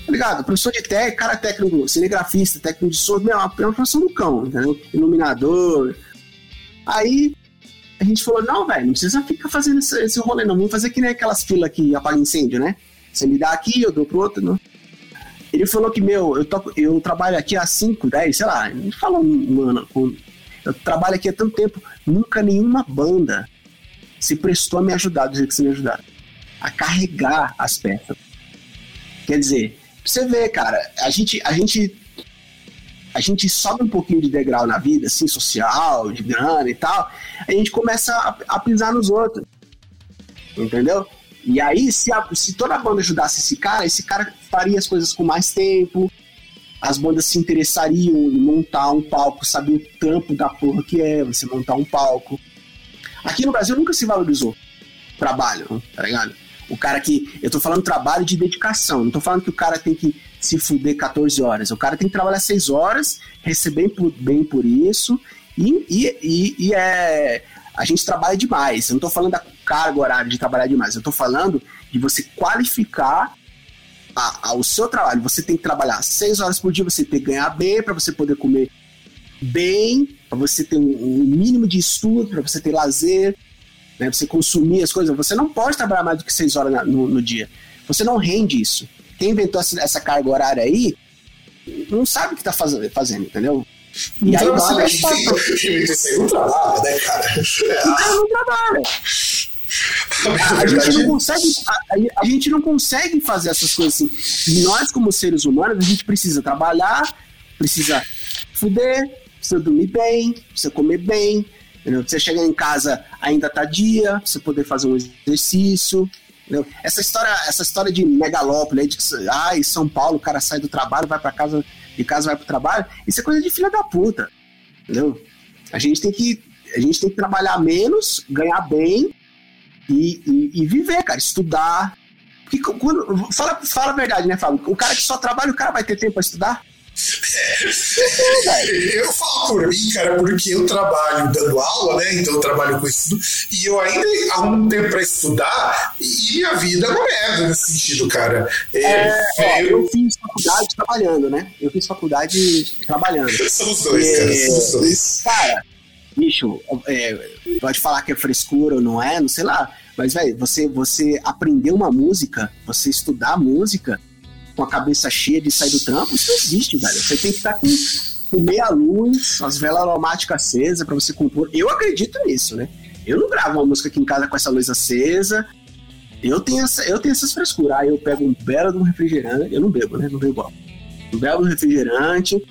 Tá ligado? Professor de técnico, cara técnico, cinegrafista, técnico de som, meu, é uma profissão do cão, entendeu? Iluminador. Aí a gente falou, não, velho, não precisa ficar fazendo esse, esse rolê, não. Vamos fazer que nem aquelas filas que apagam incêndio, né? Você me dá aqui, eu dou pro outro, não. Ele falou que, meu, eu, toco, eu trabalho aqui há 5, 10, sei lá, ele falou mano, eu trabalho aqui há tanto tempo, nunca nenhuma banda se prestou a me ajudar do jeito que você me ajudaram. A carregar as peças. Quer dizer, você ver, cara, a gente, a gente a gente sobe um pouquinho de degrau na vida, assim, social, de grana e tal, a gente começa a, a pisar nos outros. Entendeu? E aí, se, a, se toda a banda ajudasse esse cara, esse cara faria as coisas com mais tempo, as bandas se interessariam em montar um palco, saber o trampo da porra que é você montar um palco. Aqui no Brasil nunca se valorizou trabalho, tá ligado? O cara que. Eu tô falando trabalho de dedicação, não tô falando que o cara tem que se fuder 14 horas. O cara tem que trabalhar 6 horas, receber bem por, isso, e, e, e, e é a gente trabalha demais. Eu não estou falando da carga horária de trabalhar demais, eu estou falando de você qualificar a, seu trabalho. Você tem que trabalhar seis horas por dia, você tem que ganhar bem para você poder comer bem, para você ter um, um, mínimo de estudo, para você ter lazer, né, você consumir as coisas. Você não pode trabalhar mais do que seis horas na, no, no, dia. Você não rende isso. Quem inventou essa, essa carga horária aí não sabe o que está fazendo, fazendo, entendeu? E aí você vai não trabalha, né, cara? O cara não trabalha. A, a, gente não consegue, a, a, gente não consegue fazer essas coisas assim. Nós, como seres humanos, a gente precisa trabalhar, precisa fuder, precisa dormir bem, precisa comer bem. Entendeu? Você chegar em casa ainda tá dia, você poder fazer um exercício. Entendeu? Essa história, essa história de megalópole, de ah, em São Paulo o cara sai do trabalho, vai para casa de casa vai pro trabalho, isso é coisa de filha da puta. Entendeu? A gente tem que, a gente tem que trabalhar menos, ganhar bem e, e, e viver, cara, estudar. Porque quando, fala, fala a verdade, né, Fábio? O cara que só trabalha, o cara vai ter tempo para estudar? eu falo por mim, cara, porque eu trabalho dando aula, né? Então eu trabalho com isso e eu ainda arrumo tempo para estudar e minha vida é uma merda nesse sentido, cara. É, é, eu... eu... fiz faculdade trabalhando, né? Eu fiz faculdade trabalhando. Somos dois, é, cara, somos dois. Cara, bicho, é, pode falar que é frescura ou não é, não sei lá. Mas, velho, você, você aprender uma música, você estudar música, com a cabeça cheia de sair do trampo, isso não existe, velho. Você tem que estar com, com meia luz, as velas aromáticas acesas para você compor. Eu acredito nisso, né? Eu não gravo uma música aqui em casa com essa luz acesa. Eu tenho, essa, eu tenho essas frescuras. Aí eu pego um belo de um refrigerante. Eu não bebo, né? Não bebo igual. Um belo refrigerante,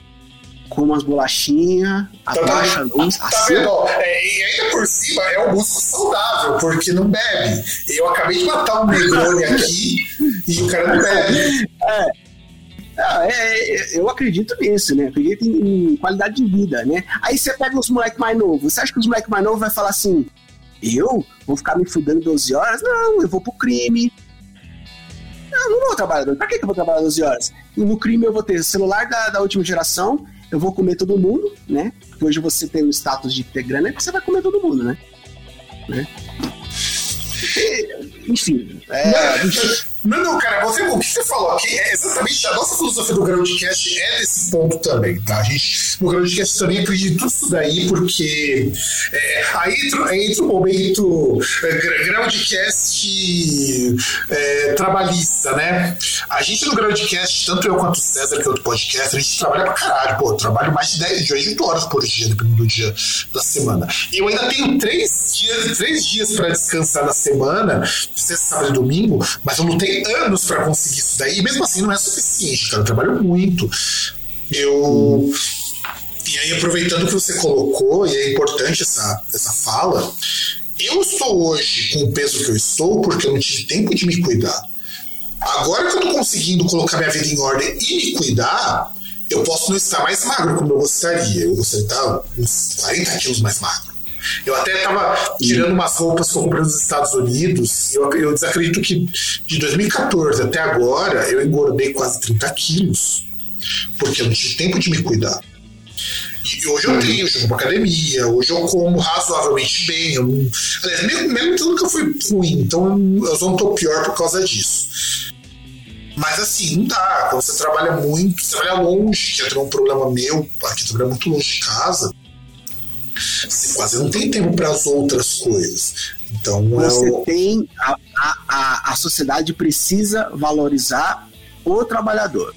com umas bolachinhas, Tá, abaixa a luz. Tá assim, vendo? É, e ainda por cima é um músico saudável, porque não bebe. Eu acabei de matar um Negroni aqui e o cara não bebe. Ah, é, é, eu acredito nisso, né? Acredito em, em qualidade de vida, né? Aí você pega os moleques mais novos. Você acha que os moleques mais novos vai falar assim: eu vou ficar me fudendo 12 horas? Não, eu vou pro crime. Não, não vou trabalhar. Pra que que eu vou trabalhar 12 horas? E no crime eu vou ter celular da, da última geração, eu vou comer todo mundo, né? Hoje você tem o status de ter grana, é você vai comer todo mundo, né? né? Enfim, é, Não, não, cara, você, o que você falou aqui é exatamente a nossa filosofia do Groundcast é desse ponto também, tá? A gente, no Groundcast também acredita tudo isso daí, porque é, aí, entra, o momento é, Groundcast é, trabalhista, né? A gente no Groundcast, tanto eu quanto o César, que é outro podcast, a gente trabalha pra caralho, pô, trabalho mais de 10, de 8 horas por dia, dependendo do dia da semana. E eu ainda tenho três dias, três dias pra descansar na semana, sexta, sábado e domingo, mas eu anos pra conseguir isso daí, mesmo assim não é suficiente, cara, eu trabalho muito. Eu. E aí, aproveitando que você colocou, e é importante essa, essa fala, eu estou hoje com o peso que eu estou porque eu não tive tempo de me cuidar. Agora que eu tô conseguindo colocar minha vida em ordem e me cuidar, eu posso não estar mais magro como eu gostaria. Eu gostaria de estar uns 40 quilos mais magro. Eu até tava tirando umas roupas que eu comprei nos Estados Unidos. Eu, eu desacredito que de 2014 até agora eu engordei quase 30 quilos. Porque eu não tive tempo de me cuidar. E hoje eu tenho, hoje eu vou pra academia, hoje eu como razoavelmente bem. Eu não, aliás, mesmo, que eu nunca fui ruim, então eu só não tô pior por causa disso. Mas assim, não dá. Quando você trabalha muito, você trabalha longe, que é um problema meu, aqui trabalha muito longe de casa, quase não tem tempo para as outras coisas. Então você é o... tem. A, a, a, sociedade precisa valorizar o trabalhador.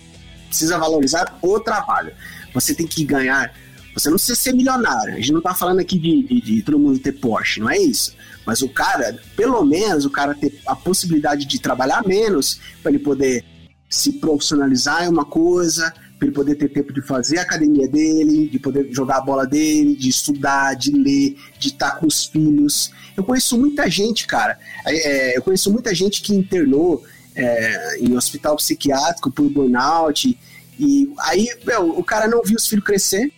Precisa valorizar o trabalho. Você tem que ganhar. Você não precisa ser milionário. A gente não tá falando aqui de, de, de todo mundo ter Porsche, não é isso. Mas o cara, pelo menos, o cara ter a possibilidade de trabalhar menos para ele poder se profissionalizar em uma coisa, para ele poder ter tempo de fazer a academia dele, de poder jogar a bola dele, de estudar, de ler, de estar com os filhos. Eu conheço muita gente, cara. É, eu conheço muita gente que internou é, em hospital psiquiátrico por burnout. E aí, meu, o cara não viu os filhos crescer.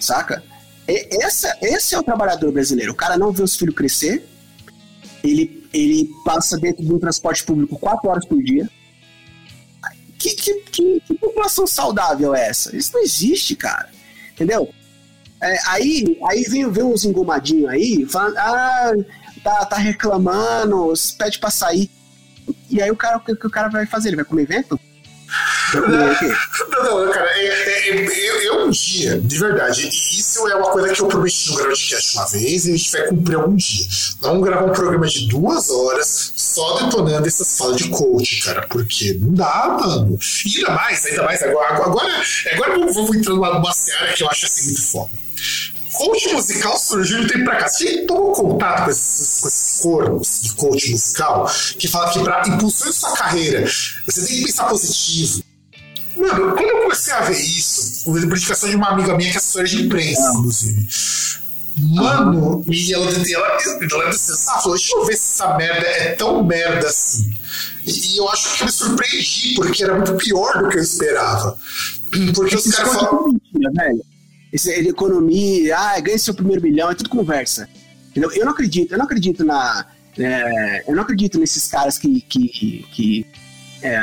Saca? E, essa, esse é o trabalhador brasileiro. O cara não vê os filhos crescer. Ele, ele passa dentro de um transporte público quatro horas por dia. Que, que, que, que população saudável é essa? Isso não existe, cara. Entendeu? É, aí, aí vem, vem uns engomadinhos aí, falando, ah, tá, tá reclamando, pede pra sair. E aí o cara, o que o cara vai fazer? Ele vai comer vento? Não, não, cara, é, é, é, eu, eu um dia, de verdade, isso é uma coisa que eu prometi no Groundcast uma vez e a gente vai cumprir algum dia. Vamos gravar um programa de duas horas só detonando essas falas de coach, cara, porque não dá, mano. E ainda mais, ainda mais agora. Agora, agora vamos, vamos entrar numa, numa seara que eu acho assim muito foda. Coach musical surgiu de tempo pra cá. Você tomou contato com esses, com esses cornos de coach musical que fala que pra impulsionar sua carreira você tem que pensar positivo. Mano, quando eu comecei a ver isso, por indicação de uma amiga minha que é assessora de imprensa, inclusive. Mano, e ela, ela, ela disse, ah, falou, deixa eu ver se essa merda é tão merda assim. E, e eu acho que eu me surpreendi, porque era muito pior do que eu esperava. Porque os caras falam. Mentira, velho. Esse, ele economia, ah, ganha seu primeiro milhão, é tudo conversa. Entendeu? Eu não acredito, eu não acredito na. é, eu não acredito nesses caras que. que, que é,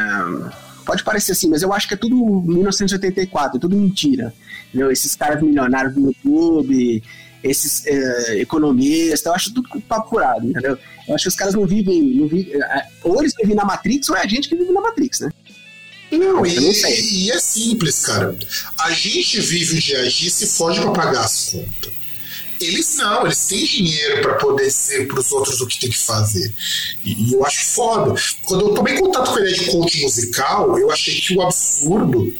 pode parecer assim, mas eu acho que é tudo 1984, é tudo mentira. Entendeu? Esses caras milionários do YouTube, esses é, economistas, eu acho tudo papo furado, entendeu? Eu acho que os caras não vivem, não vivem. é, Ou eles vivem na Matrix, ou é a gente que vive na Matrix, né? Não, Eu não e, e é simples, cara. A gente vive o dia a dia e se fode pra pagar as contas. Eles não, eles têm dinheiro pra poder ser pros outros o que tem que fazer. E, e eu acho foda. Quando eu tomei contato com ideia de coach musical, eu achei que o absurdo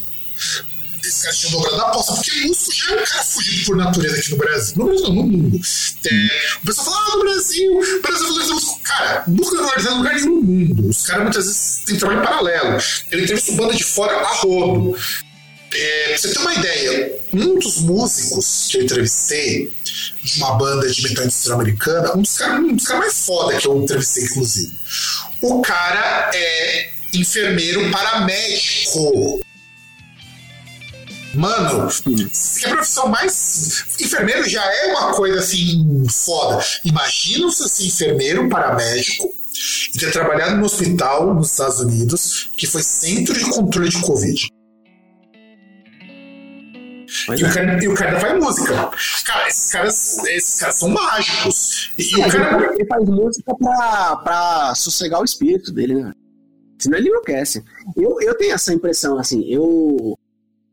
esse cara tinha dobrado a aposta, porque músico já é um cara fugido por natureza aqui no Brasil. No Brasil, não, no mundo. É, o pessoal fala, ah, no Brasil, o Brasil valoriza músico. Cara, música não valoriza lugar nenhum no mundo. Os caras muitas vezes têm trabalho paralelo. Ele entrevista banda de fora a rodo. É, pra você ter uma ideia, um dos músicos que eu entrevistei, de uma banda de metal industrial americana, um dos caras um cara mais foda que eu entrevistei, inclusive. O cara é enfermeiro paramédico. Mano, que a profissão mais. Enfermeiro já é uma coisa assim foda. Imagina você ser enfermeiro paramédico e ter trabalhado no hospital nos Estados Unidos que foi centro de controle de Covid. E, é. o cara, e o cara faz música. Cara, esses caras, esses caras são mágicos. E, é, o cara... Ele faz música pra, pra sossegar o espírito dele, né? Senão ele enlouquece. Eu, eu tenho essa impressão, assim, eu,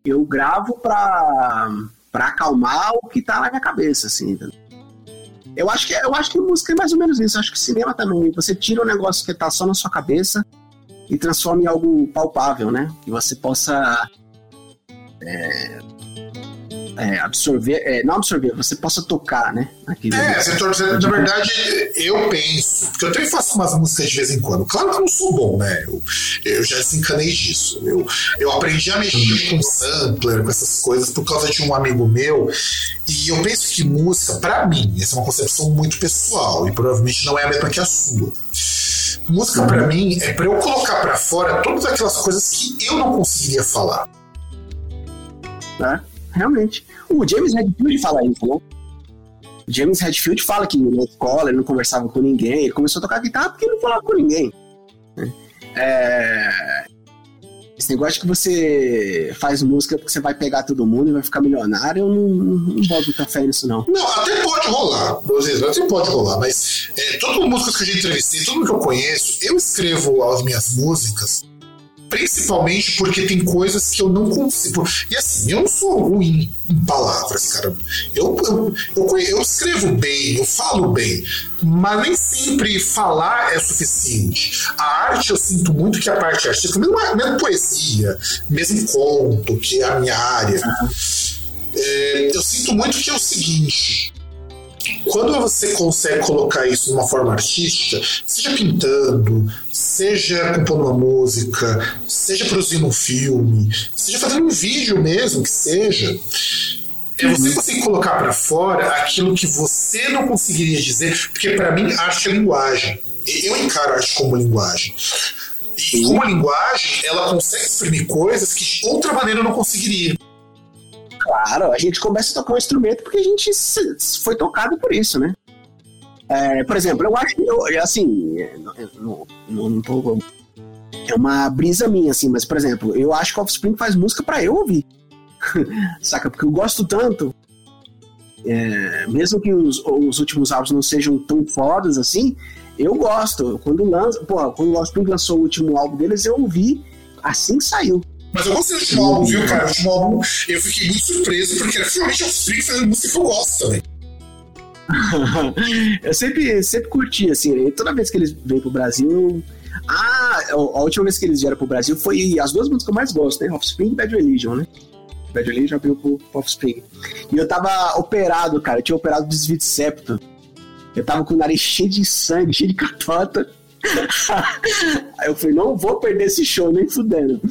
eu gravo pra, pra acalmar o que tá na minha cabeça, assim. Eu acho, que, eu acho que música é mais ou menos isso. Eu acho que cinema também. Você tira um negócio que tá só na sua cabeça e transforma em algo palpável, né? Que você possa é, é, absorver, é, não absorver, você possa tocar, né? Aquilo é, você, você, na verdade, eu penso, porque eu também faço umas músicas de vez em quando. Claro que eu não sou bom, né? Eu, eu já desencanei disso. Eu, eu aprendi a mexer com sampler, com essas coisas, por causa de um amigo meu. E eu penso que música, para mim, essa é uma concepção muito pessoal e provavelmente não é a mesma que a sua. Música, para mim, é para eu colocar para fora todas aquelas coisas que eu não conseguiria falar. Né? Realmente. O James Redfield fala isso, né? O James Redfield fala que na escola ele não conversava com ninguém, ele começou a tocar guitarra porque não falava com ninguém. Né? É... Esse negócio que você faz música porque você vai pegar todo mundo e vai ficar milionário, eu não, não, não boto muita fé nisso, não. Não, até pode rolar, vocês, até pode rolar, mas é, todas as músicas que eu já entrevistei, todo mundo que eu conheço, eu escrevo as minhas músicas Principalmente porque tem coisas que eu não consigo. E assim, eu não sou ruim em palavras, cara. Eu, eu, eu, eu escrevo bem, eu falo bem, mas nem sempre falar é suficiente. A arte, eu sinto muito que a parte artística, mesmo, mesmo poesia, mesmo conto, que é a minha área, é, eu sinto muito que é o seguinte quando você consegue colocar isso de uma forma artística, seja pintando, seja compondo uma música, seja produzindo um filme, seja fazendo um vídeo mesmo, que seja, é você conseguir colocar para fora aquilo que você não conseguiria dizer, porque para mim arte é linguagem. Eu encaro arte como linguagem. E como linguagem, ela consegue exprimir coisas que de outra maneira eu não conseguiria. Claro, a gente começa a tocar um instrumento porque a gente foi tocado por isso, né? É, por exemplo, eu acho que, eu, assim, não, não, não tô, é uma brisa minha, assim, mas, por exemplo, eu acho que Offspring faz música para eu ouvir. Saca? Porque eu gosto tanto. É, mesmo que os, os, últimos álbuns não sejam tão fodas assim, eu gosto. Quando lança, porra, quando o Offspring lançou o último álbum deles, eu ouvi assim que saiu. Mas eu gostei do último álbum, viu, cara? O último álbum eu fiquei muito surpreso, porque finalmente Offspring fazendo música que eu gosto também. eu sempre, sempre curti, assim, toda vez que eles vêm pro Brasil. Ah, a última vez que eles vieram pro Brasil foi as duas músicas que eu mais gosto, né? Offspring e Bad Religion, né? Bad Religion abriu pro, pro Offspring. E eu tava operado, cara, eu tinha operado desvio de septo. Eu tava com o nariz cheio de sangue, cheio de catota. Aí eu falei, não vou perder esse show, nem fudendo.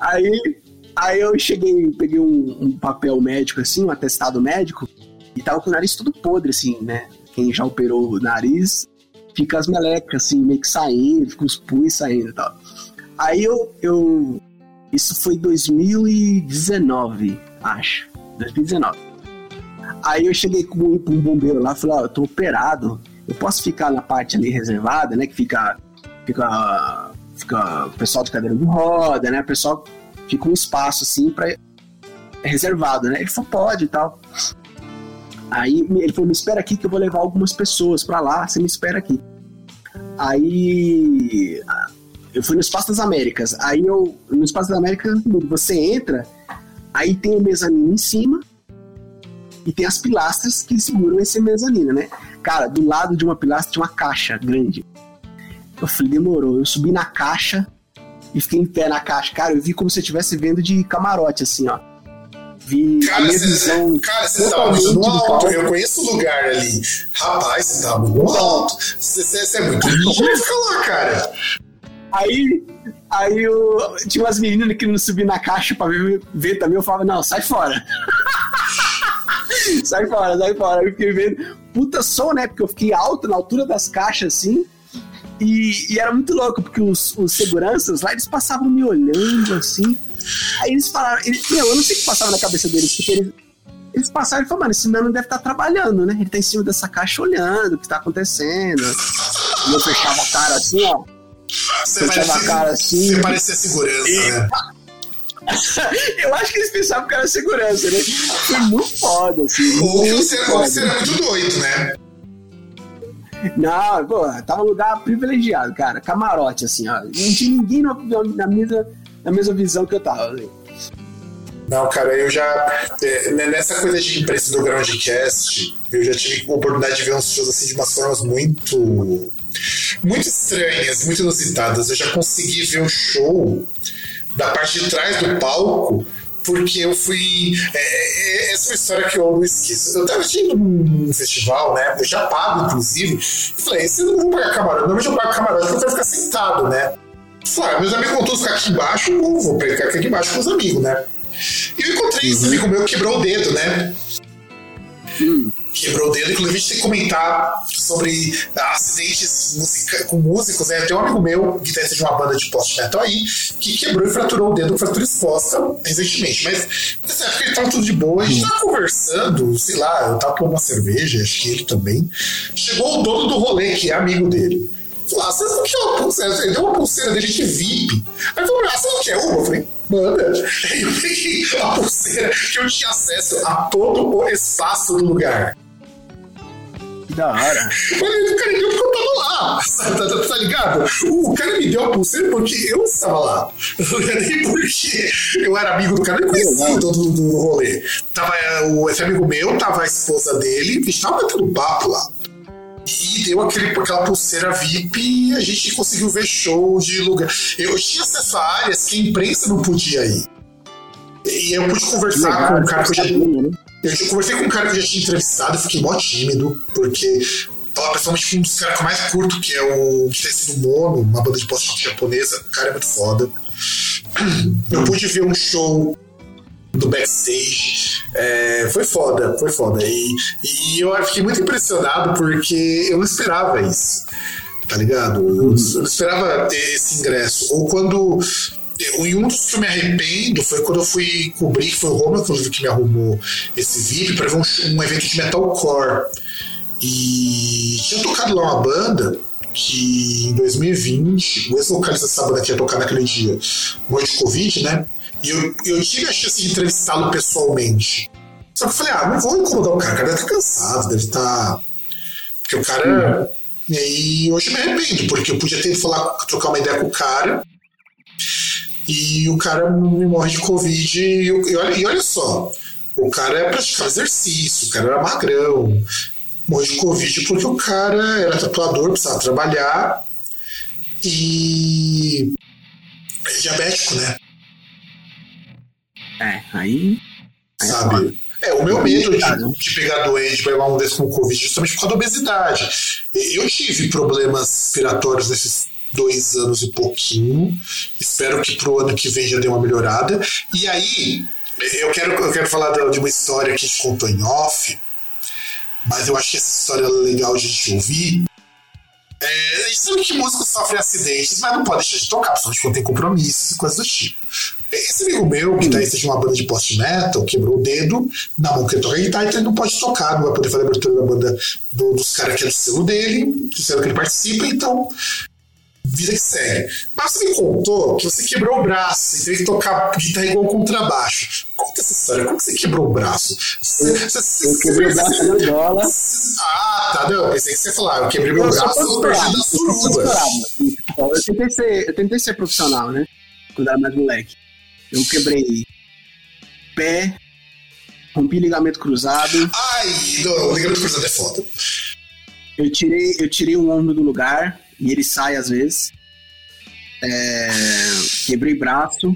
Aí, aí eu cheguei, peguei um, um, papel médico, assim, um atestado médico, e tava com o nariz todo podre, assim, né? Quem já operou o nariz, fica as melecas, assim, meio que saindo, fica os pus saindo e tal. Aí eu, eu. Isso foi 2019, acho. 2019. Aí eu cheguei com um, um bombeiro lá e falei, ó, oh, eu tô operado eu posso ficar na parte ali reservada, né? Que fica, fica, fica o pessoal de cadeira de roda, né? O pessoal fica um espaço assim para reservado, né? Ele falou, pode e tal. Aí ele falou, me espera aqui que eu vou levar algumas pessoas para lá, você me espera aqui. Aí eu fui no Espaço das Américas. Aí eu, no Espaço das Américas, você entra, aí tem o mezanino em cima e tem as pilastras que seguram esse mezanino, né? Cara, do lado de uma pilastra tinha uma caixa grande. Eu falei, demorou. Eu subi na caixa e fiquei em pé na caixa. Cara, eu vi como se eu estivesse vendo de camarote, assim, ó. vi cara, a minha cê, visão. Cara, você tava muito alto. Eu conheço o lugar ali. Rapaz, você tava muito alto. Você é muito lindo ficar lá, cara. Aí, aí eu, tinha umas meninas que não subiam na caixa pra ver, ver também. Eu falava, não, sai fora. sai fora, sai fora. Eu fiquei vendo. Puta som, né? Porque eu fiquei alto na altura das caixas assim. E, e era muito louco, porque os, os seguranças lá, eles passavam me olhando assim. Aí eles falaram, eles, meu, eu não sei o que passava na cabeça deles, porque eles, eles passaram e falaram, mano, esse mano deve estar tá trabalhando, né? Ele tá em cima dessa caixa olhando o que tá acontecendo. E eu fechava a cara assim, ó. Você fechava a cara assim. Você parecia segurança, e... né? eu acho que eles pensavam que era segurança, né? Foi muito foda, assim. Ou você, você era muito doido, né? Não, pô, tava num lugar privilegiado, cara. Camarote, assim, ó. Não tinha ninguém na, na, mesma, na mesma visão que eu tava. Assim. Não, cara, eu já. É, nessa coisa de imprensa do Groundcast, eu já tive a oportunidade de ver uns shows assim de umas formas muito. muito estranhas, muito inusitadas. Eu já consegui ver um show da parte de trás do palco porque eu fui. É, é, essa é uma história que eu não esqueço. Eu tava assistindo um festival, né? Eu já pago, inclusive. E falei: se eu não vou pagar camarote, normalmente eu pago camarote porque eu quero ficar sentado, né? Falei: ah, meus amigos vão todos ficar aqui embaixo, eu vou ficar aqui embaixo com os amigos, né? E eu encontrei uhum. esse amigo meu que quebrou o dedo, né? Hum quebrou o dedo. Inclusive, a gente tem que comentar sobre acidentes musica com músicos. Né? Tem um amigo meu, guitarrista de uma banda de post-metal aí, que quebrou e fraturou o dedo com fratura exposta recentemente. Mas nessa época ele tava tudo de boa, a gente tava conversando, sei lá, eu tava tomando uma cerveja, acho que ele também. Chegou o dono do rolê, que é amigo dele. Falou, ah, vocês não querem uma pulseira? Ele deu uma pulseira dele de VIP. Aí falou, ah, você não quer uma? Eu falei, manda. Aí eu peguei a pulseira que eu tinha acesso a todo o espaço do lugar da hora. Mas o cara deu porque eu tava lá. Tá, tá, tá, ligado? O cara me deu a pulseira porque eu estava lá. Nem porque eu era amigo do cara, eu conhecia todo do, do rolê. Tava, o, esse amigo meu, tava a esposa dele, a gente tava batendo papo lá. E deu aquele, aquela pulseira VIP e a gente conseguiu ver show de lugar. Eu tinha acesso a áreas que a imprensa não podia ir. E eu pude conversar Legal, com o cara que eu já. Eu conversei com um cara que eu já tinha entrevistado, fiquei mó tímido, porque falar principalmente com um dos caras que eu mais curto, que é o guitarrista do Mono, uma banda de post-rock japonesa, o cara é muito foda. Eu pude ver um show do backstage. É, foi foda, foi foda. E, e eu fiquei muito impressionado porque eu não esperava isso. Tá ligado? Eu, eu não esperava ter esse ingresso. Ou quando e um dos que eu me arrependo foi quando eu fui cobrir, que foi o Romulo, inclusive, que me arrumou esse VIP para ver um, um, evento de metalcore. E tinha tocado lá uma banda que em 2020, o ex-vocalista dessa banda que ia tocar naquele dia morreu de Covid, né? E eu, eu tive a chance de entrevistá-lo pessoalmente. Só que eu falei, ah, não vou incomodar o cara, o cara deve estar cansado, deve estar. Porque o cara. Uhum. E aí hoje eu me arrependo, porque eu podia ter ido falar, trocar uma ideia com o cara e o cara me morre de Covid. E, olha, e olha só, o cara é praticar exercício, o cara era magrão, morre de Covid porque o cara era tatuador, precisava trabalhar e é diabético, né? É, aí. aí Sabe? É, o meu medo de, de pegar doente, pegar um desse com Covid, justamente por causa da obesidade. Eu tive problemas respiratórios nesses dois anos e pouquinho. Espero que pro ano que vem já dê uma melhorada. E aí, eu quero, eu quero falar de uma história que a gente contou em off, mas eu achei essa história legal de a gente ouvir. É, a gente sabe que músicos sofrem acidentes, mas não pode deixar de tocar, principalmente quando tem compromissos e coisas do tipo. Esse amigo meu, que tá de uma banda de post-metal, quebrou o dedo na mão que ele toca guitarra, então ele não pode tocar, não vai poder fazer a abertura da banda do, dos caras que é do selo dele, do selo que ele participa, então vida que segue. Mas você me contou que você quebrou o braço e teve que tocar guitarra igual contrabaixo. Conta essa história, como que você quebrou o braço? Você, você, eu quebrei o braço na bola. Ah, tá, não, pensei que você falava, eu quebrei meu eu braço perto da suruba. Eu tentei, ser, eu tentei ser profissional, né? Quando era mais moleque. Eu quebrei pé, rompi ligamento cruzado. Ai, não, o ligamento cruzado é foda. Eu tirei, eu tirei um ombro do lugar, e ele sai às vezes. É, quebrei braço.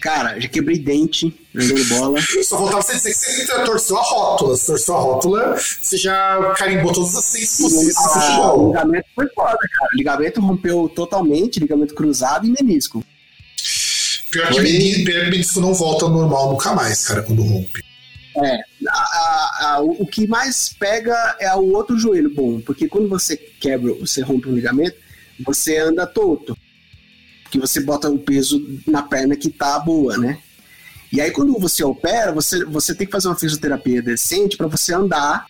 Cara, já quebrei dente jogando bola. Só faltava você dizer que você torceu a rótula. Você torceu a rótula, você já carimbou todas as seis possíveis do o ligamento foi foda, cara. O ligamento rompeu totalmente, ligamento cruzado e menisco. Pior que Foi. meni- pior que menisco não volta ao normal nunca mais, cara, quando rompe. É, a- a- o que mais pega é o outro joelho bom, porque quando você quebra, você rompe um ligamento, você anda torto. Porque você bota o peso na perna que tá boa, né? E aí quando você opera, você, você tem que fazer uma fisioterapia decente para você andar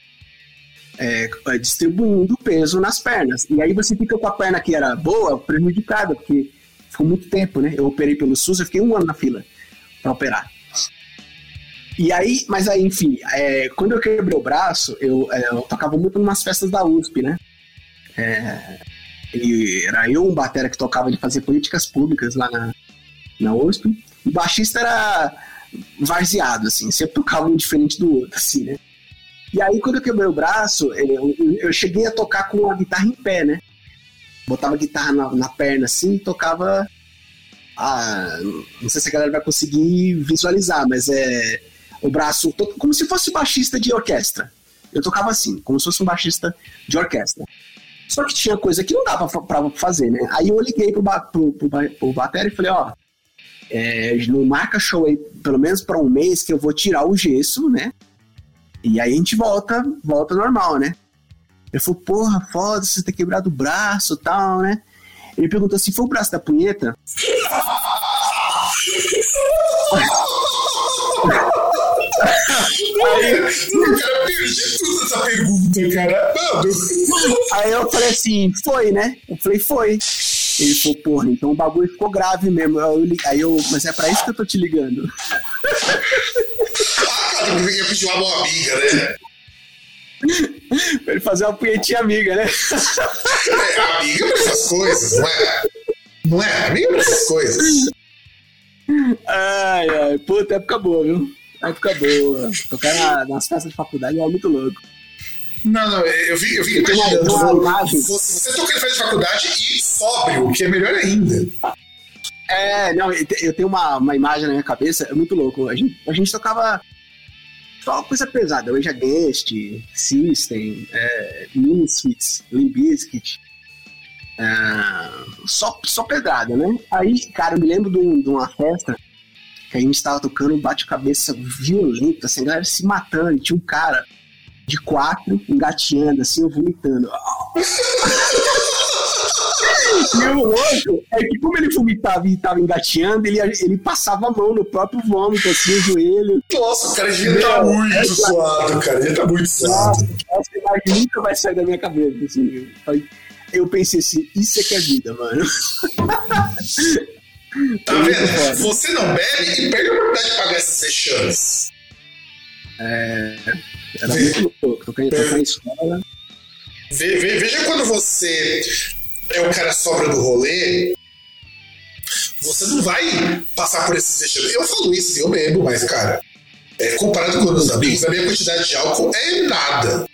é, é, distribuindo peso nas pernas. E aí você fica com a perna que era boa prejudicada, porque ficou muito tempo, né? Eu operei pelo SUS, eu fiquei um ano na fila para operar. E aí, mas aí, enfim, é, quando eu quebrei o braço, eu, é, eu tocava muito em umas festas da USP, né? É, e era eu, um batera que tocava de fazer políticas públicas lá na, na USP. O baixista era varzeado, assim, sempre tocava um diferente do outro, assim, né? E aí, quando eu quebrei o braço, eu, eu cheguei a tocar com a guitarra em pé, né? Botava a guitarra na, na perna assim e tocava. Ah, não sei se a galera vai conseguir visualizar, mas é o braço como se fosse baixista de orquestra. Eu tocava assim, como se fosse um baixista de orquestra. Só que tinha coisa que não dava pra fazer, né? Aí eu liguei pro, ba pro, pro, pro batera e falei, ó, é, não marca show aí, pelo menos pra um mês, que eu vou tirar o gesso, né? E aí a gente volta, volta normal, né? Ele falou, porra, foda, você ter quebrado o braço e tal, né? Ele perguntou assim, foi o braço da punheta? Aí, cara, perdi tudo essa pergunta, cara. Mano, Aí eu falei assim, foi, né? Eu falei, foi. Ele falou, porra, então o bagulho ficou grave mesmo. Aí eu, li- aí eu, mas é pra isso que eu tô te ligando. ah, cara, eu ia pedir uma boa amiga, né? pra ele fazer uma punhetinha amiga, né? É, amiga pra essas coisas, não é? Não é? Amiga pra essas coisas. Ai, ai, puta, época boa, viu? Época boa. Tocar na, nas festas de faculdade é muito louco. Não, não, eu vi, eu vi Eu imaginando. uma. Você, tocando em de faculdade e sóbrio, que é melhor ainda. É, não, eu te- eu tenho uma, uma imagem na minha cabeça, é muito louco. A gente, a gente tocava só coisa pesada, Rage Against, System, é, Bizkit, é, só, só pedrada, né? Aí, cara, eu me lembro de, um- de uma festa que a gente tava tocando um bate-cabeça violento, assim, a galera se matando, e tinha um cara de quatro engateando, assim, eu vomitando. E o louco é que, como ele vomitava e tava engateando, ele, ele passava a mão no próprio vômito, assim, o joelho. Nossa, o cara estar Meu, muito suado, cara. Devia estar muito suado. Nossa, essa imagem nunca vai sair da minha cabeça. Assim. Eu pensei assim, isso é que é vida, mano. Tá Muito vendo? Você não bebe e perde a oportunidade de pagar essas vexames. Era muito louco. Tocando tocando na escola. Ve- ve- Veja quando você é o cara sobra do rolê, você não vai passar por esses vexames. Eu falo isso, eu bebo, mas, cara, é, comparado com meus amigos, a minha quantidade de álcool é nada.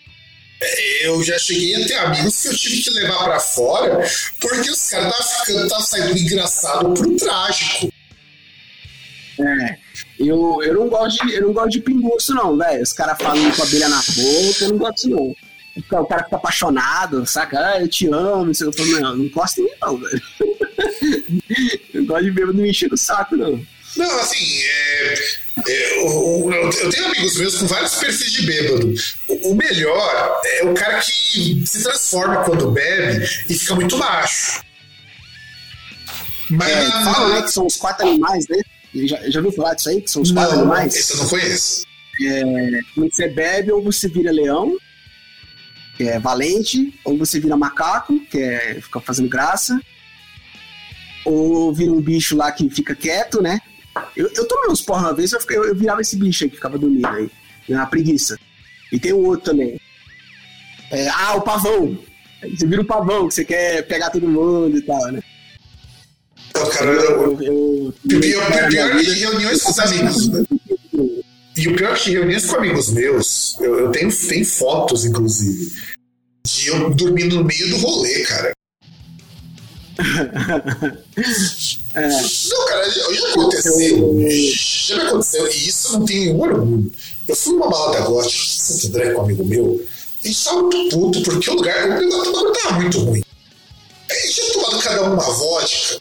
Eu já cheguei a ter amigos que eu tive que levar pra fora porque os caras estavam ficando, estavam saindo do engraçado pro trágico. É. Eu, eu, não gosto de, eu não gosto de pinguço, não, velho. Os caras falando com a abelha na boca, eu não gosto não. O cara fica apaixonado, saca? Ah, eu te amo, não sei o que. Não, não gosto em mim, não, velho. não gosto de bêbado me encher o saco, não. Não, assim, é, é, eu eu tenho amigos meus com vários perfis de bêbado. O, o melhor é o cara que se transforma quando bebe e fica muito macho. Mas É, falam, né, que são os quatro animais, né? Já, já ouviu falar disso aí? Que são os quatro não, animais? esse eu não conheço. Quando você bebe, ou você vira leão, que é valente, ou você vira macaco, que é fica fazendo graça, ou vira um bicho lá que fica quieto, né? Eu, eu tomei uns porra uma vez, eu, fiquei- eu, eu virava esse bicho aí que ficava dormindo aí, na preguiça. E tem um outro também. É, ah, o pavão. Você vira o pavão, que você quer pegar todo mundo e tal, né? Cara, eu, Eu, eu, o pior, eu- o pior é que reuniões com os amigos. né? E o pior é que reuniões com amigos meus, eu, eu tenho, tenho fotos, inclusive, de eu dormindo no meio do rolê, cara. é. Não, cara, já aconteceu. Já me aconteceu. E isso não tem nenhum orgulho. Eu fui numa balada gótica em Santo André com um amigo meu. A gente tava muito puto porque o lugar, o lugar tava muito ruim. A gente tinha tomado cada um uma vodka.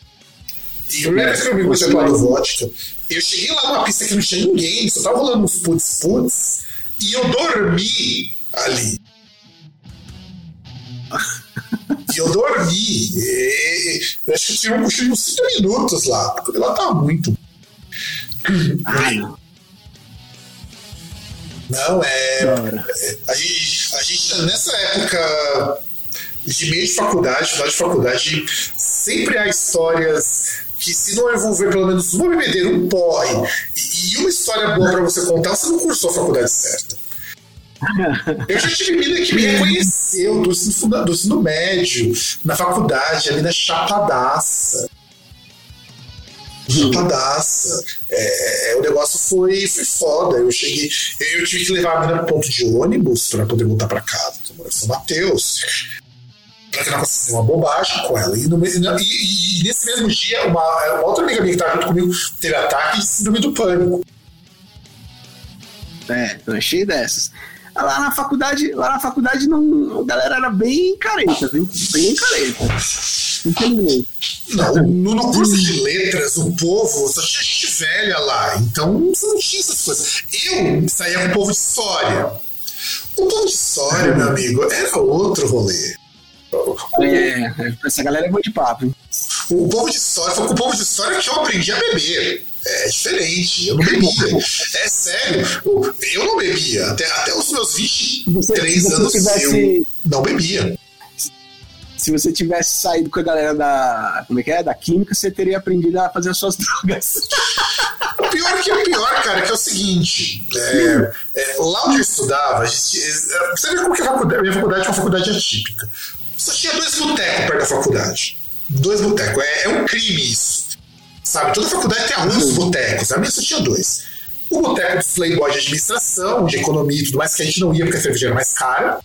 E eu lembro que amigo tinha tomado vodka. Eu cheguei lá numa pista que não tinha ninguém, só tava rolando uns putz-putz. E eu dormi ali. E eu dormi. E, eu acho que tinha um cochilo de uns 5 minutos lá, porque lá tava muito. Ai, não. É. a gente, a gente, nessa época de meio de faculdade, final de faculdade, sempre há histórias que, se não envolver pelo menos uma bebedeira, um porre e, e uma história boa para você contar, você não cursou a faculdade certa. Eu já tive mina que me reconheceu do ensino, do ensino médio, na faculdade, ali na Chapadaça. Chapadaça. É, é, o negócio foi, foi foda. Eu cheguei. Eu tive que levar a mina pro ponto de ônibus para poder voltar para casa. Eu moro em São Mateus. Pra que não uma bobagem com ela. E, no, e, e, e, nesse mesmo dia, uma, uma outra amiga minha que estava junto comigo teve ataque de síndrome do pânico. É, eu achei dessas. Lá na faculdade, lá na faculdade não, a galera era bem careta, viu? Bem careta. Infelizmente. Não, no, no curso de letras, o povo só tinha gente velha lá, então você não tinha essas coisas. Eu saía com o povo de história. O povo de história, meu amigo, era outro rolê. É, essa galera é boa de papo. Hein? O povo de história, foi com o povo de história que eu aprendi a beber. É diferente, eu não bebia. É sério, eu não bebia. Até, até os meus 23 você, anos tivesse... eu não bebia. Se você tivesse saído com a galera da. Como é que é? Da química, você teria aprendido a fazer as suas drogas. O pior que é o pior, cara, que é o seguinte: é, é, lá onde eu estudava, a gente, é, você vê como que a, faculdade, minha faculdade é uma faculdade atípica. Só tinha dois botecos perto da faculdade. Dois botecos. É, é um crime isso. Sabe? Toda faculdade tem alguns botecos. A minha só tinha dois. O boteco do Playboy de administração, de economia e tudo mais, que a gente não ia porque a cerveja era mais cara.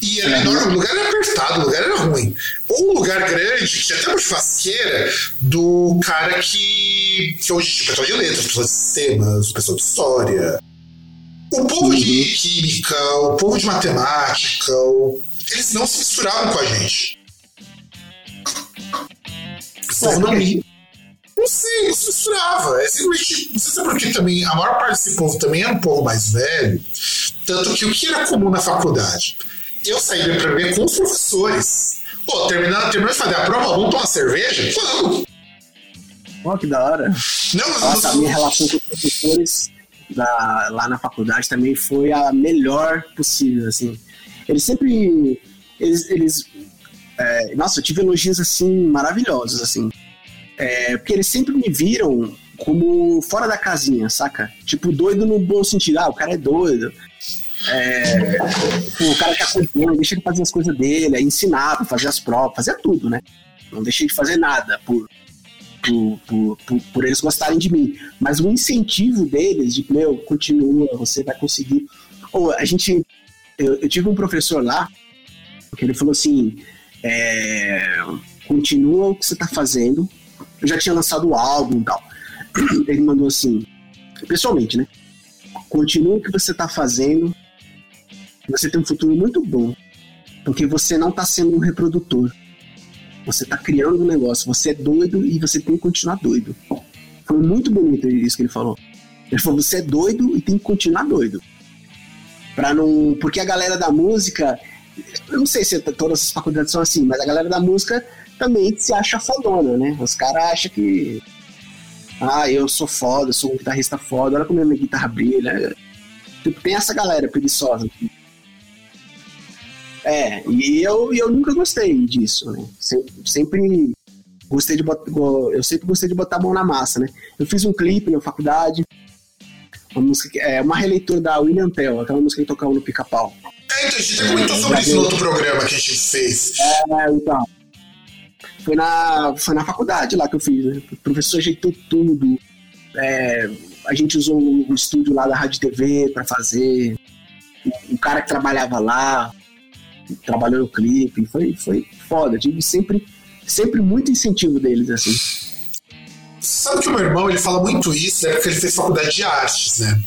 E era menor, o lugar era apertado, o lugar era ruim. Ou um lugar grande, que tinha até uma churrasqueira do cara que, que hoje tinha pessoal de letras, pessoas de sistemas, pessoal de história. O povo uhum. de química, o povo de matemática, o... eles não se misturavam com a gente. Só não me não sei, isso misturava. É simplesmente. Não sei se é porque também a maior parte desse povo também era um povo mais velho. Tanto que o que era comum na faculdade? Eu saía para beber com os professores. Pô, terminando, terminando de fazer a prova, vamos tomar cerveja? Vamos! Pô, que da hora. Não, Nossa, não... a minha relação com os professores da, lá na faculdade também foi a melhor possível, assim. Eles sempre. Eles. eles é, nossa, eu tive elogios assim maravilhosos, assim. É, porque eles sempre me viram como fora da casinha, saca? Tipo, doido no bom sentido. Ah, o cara é doido. É, o cara que acompanha, deixa ele fazer as coisas dele, ensinava, fazer as provas, fazia tudo, né? Não deixei de fazer nada por, por, por, por, por eles gostarem de mim. Mas o incentivo deles, de, meu, continua, você vai conseguir. Ou a gente. Eu, eu tive um professor lá, que ele falou assim: é, continua o que você tá fazendo, eu já tinha lançado o álbum e tal. Ele mandou assim, pessoalmente, né? Continua o que você tá fazendo. Você tem um futuro muito bom. Porque você não tá sendo um reprodutor. Você tá criando um negócio. Você é doido e você tem que continuar doido. Foi muito bonito isso que ele falou. Ele falou: você é doido e tem que continuar doido. Pra não. Porque a galera da música. Eu não sei se todas as faculdades são assim, mas a galera da música também se acha fodona, né? Os caras acham que. Ah, eu sou foda, sou um guitarrista foda, olha como a minha guitarra brilha. Tipo, tem essa galera preguiçosa. É, e eu, eu nunca gostei disso, né? Sempre, sempre gostei de botar. Eu sempre gostei de botar a mão na massa, né? Eu fiz um clipe na faculdade, uma música, é uma releitura da William Tell, aquela música que tocava no pica-pau. É, então, a gente comentou sobre isso no outro programa que a gente fez. É, então. Foi na, foi na faculdade lá que eu fiz. Né? O professor ajeitou tudo. É, a gente usou o estúdio lá da Rádio TV para fazer. O, cara que trabalhava lá trabalhou no clipe. Foi, foi foda. Tive sempre sempre muito incentivo deles, assim. Sabe que o meu irmão ele fala muito isso, né? Porque ele fez faculdade de artes, né?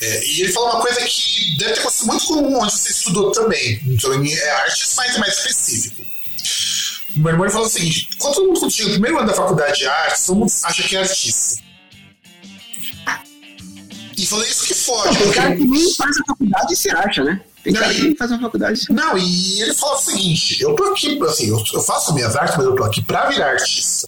É, e ele fala uma coisa que deve ter acontecido muito com onde você estudou também. Então, é artes, mas é mais específico. O meu irmão ele falou o seguinte: quando todo mundo chega no primeiro ano da faculdade de artes, todo mundo acha que é artista. E falei isso que fode. Tem cara que nem faz a faculdade e se acha, né? Tem cara que nem faz a faculdade. Não, e ele fala o seguinte: eu tô aqui, assim, eu, eu faço minhas artes, mas eu tô aqui pra virar artista.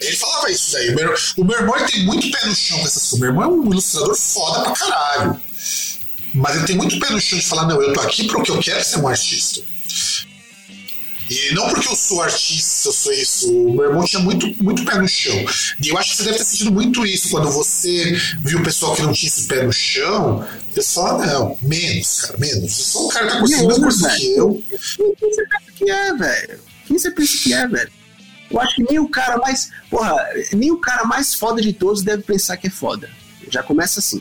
Ele falava isso daí. O meu, o meu irmão tem muito pé no chão com essas coisas. Meu irmão é um ilustrador foda pra caralho. Mas ele tem muito pé no chão de falar: não, eu tô aqui porque eu quero ser um artista. E não porque eu sou artista, eu sou isso. O meu irmão tinha muito, muito pé no chão. E eu acho que você deve ter sentido muito isso quando você viu o pessoal que não tinha esse pé no chão. Você fala, não, menos, cara, menos. Eu sou um cara que tá conseguindo mais coisa que eu. Quem você pensa que é, velho? Quem você pensa que é, velho? Eu acho que nem o cara mais. Porra, nem o cara mais foda de todos deve pensar que é foda. Já começa assim.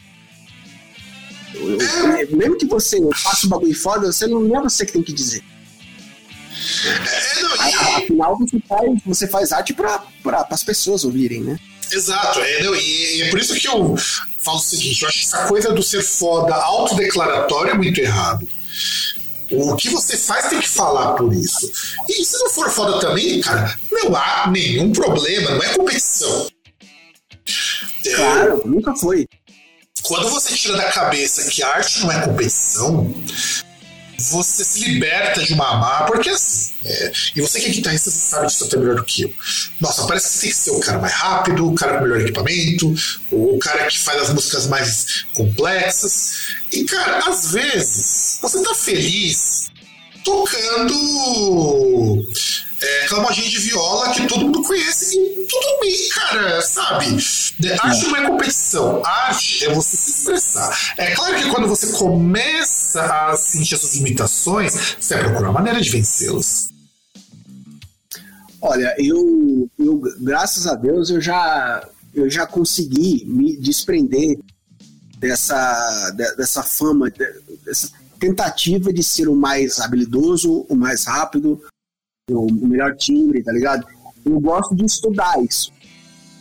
Eu, eu, mesmo que você faça o bagulho foda, você não, não é você que tem que dizer. É, não, e... Afinal, você faz, você faz arte para pra, as pessoas ouvirem, né? Exato, é, não, e, é por isso que eu falo o seguinte: eu acho que essa coisa do ser foda autodeclaratório é muito errado. O que você faz tem que falar por isso. E se não for foda também, cara, não há nenhum problema, não é competição. Claro, nunca foi. Quando você tira da cabeça que a arte não é competição, você se liberta de uma má, porque assim, é, e você que é guitarrista, você sabe disso até melhor do que eu. Nossa, parece que você tem que ser o cara mais rápido, o cara com melhor equipamento, o cara que faz as músicas mais complexas. E, cara, às vezes, você tá feliz tocando é, clamadinha de viola que todo mundo conhece e tudo bem, cara, sabe? Arte não é competição, arte é você se expressar. É claro que quando você começa a sentir essas limitações, você vai procurar uma maneira de vencê-las. Olha, eu, eu, graças a Deus, eu já, eu já consegui me desprender dessa, dessa fama, dessa tentativa de ser o mais habilidoso, o mais rápido, o melhor timbre, tá ligado? Eu gosto de estudar isso.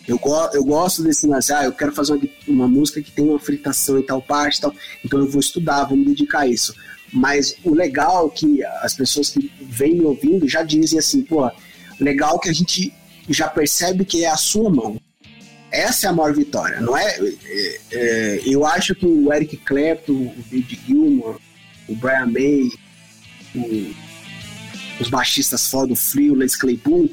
Eu, go eu gosto desse lance, ah, eu quero fazer uma, uma música que tem uma fritação em tal parte tal, então eu vou estudar, vou me dedicar a isso. Mas o legal é que as pessoas que vêm me ouvindo já dizem assim, pô, legal que a gente já percebe que é a sua mão. Essa é a maior vitória, não é? é, é eu acho que o Eric Clapton, o David Gilmour, o Brian May, o os baixistas foda, o Frio, Les Claypool,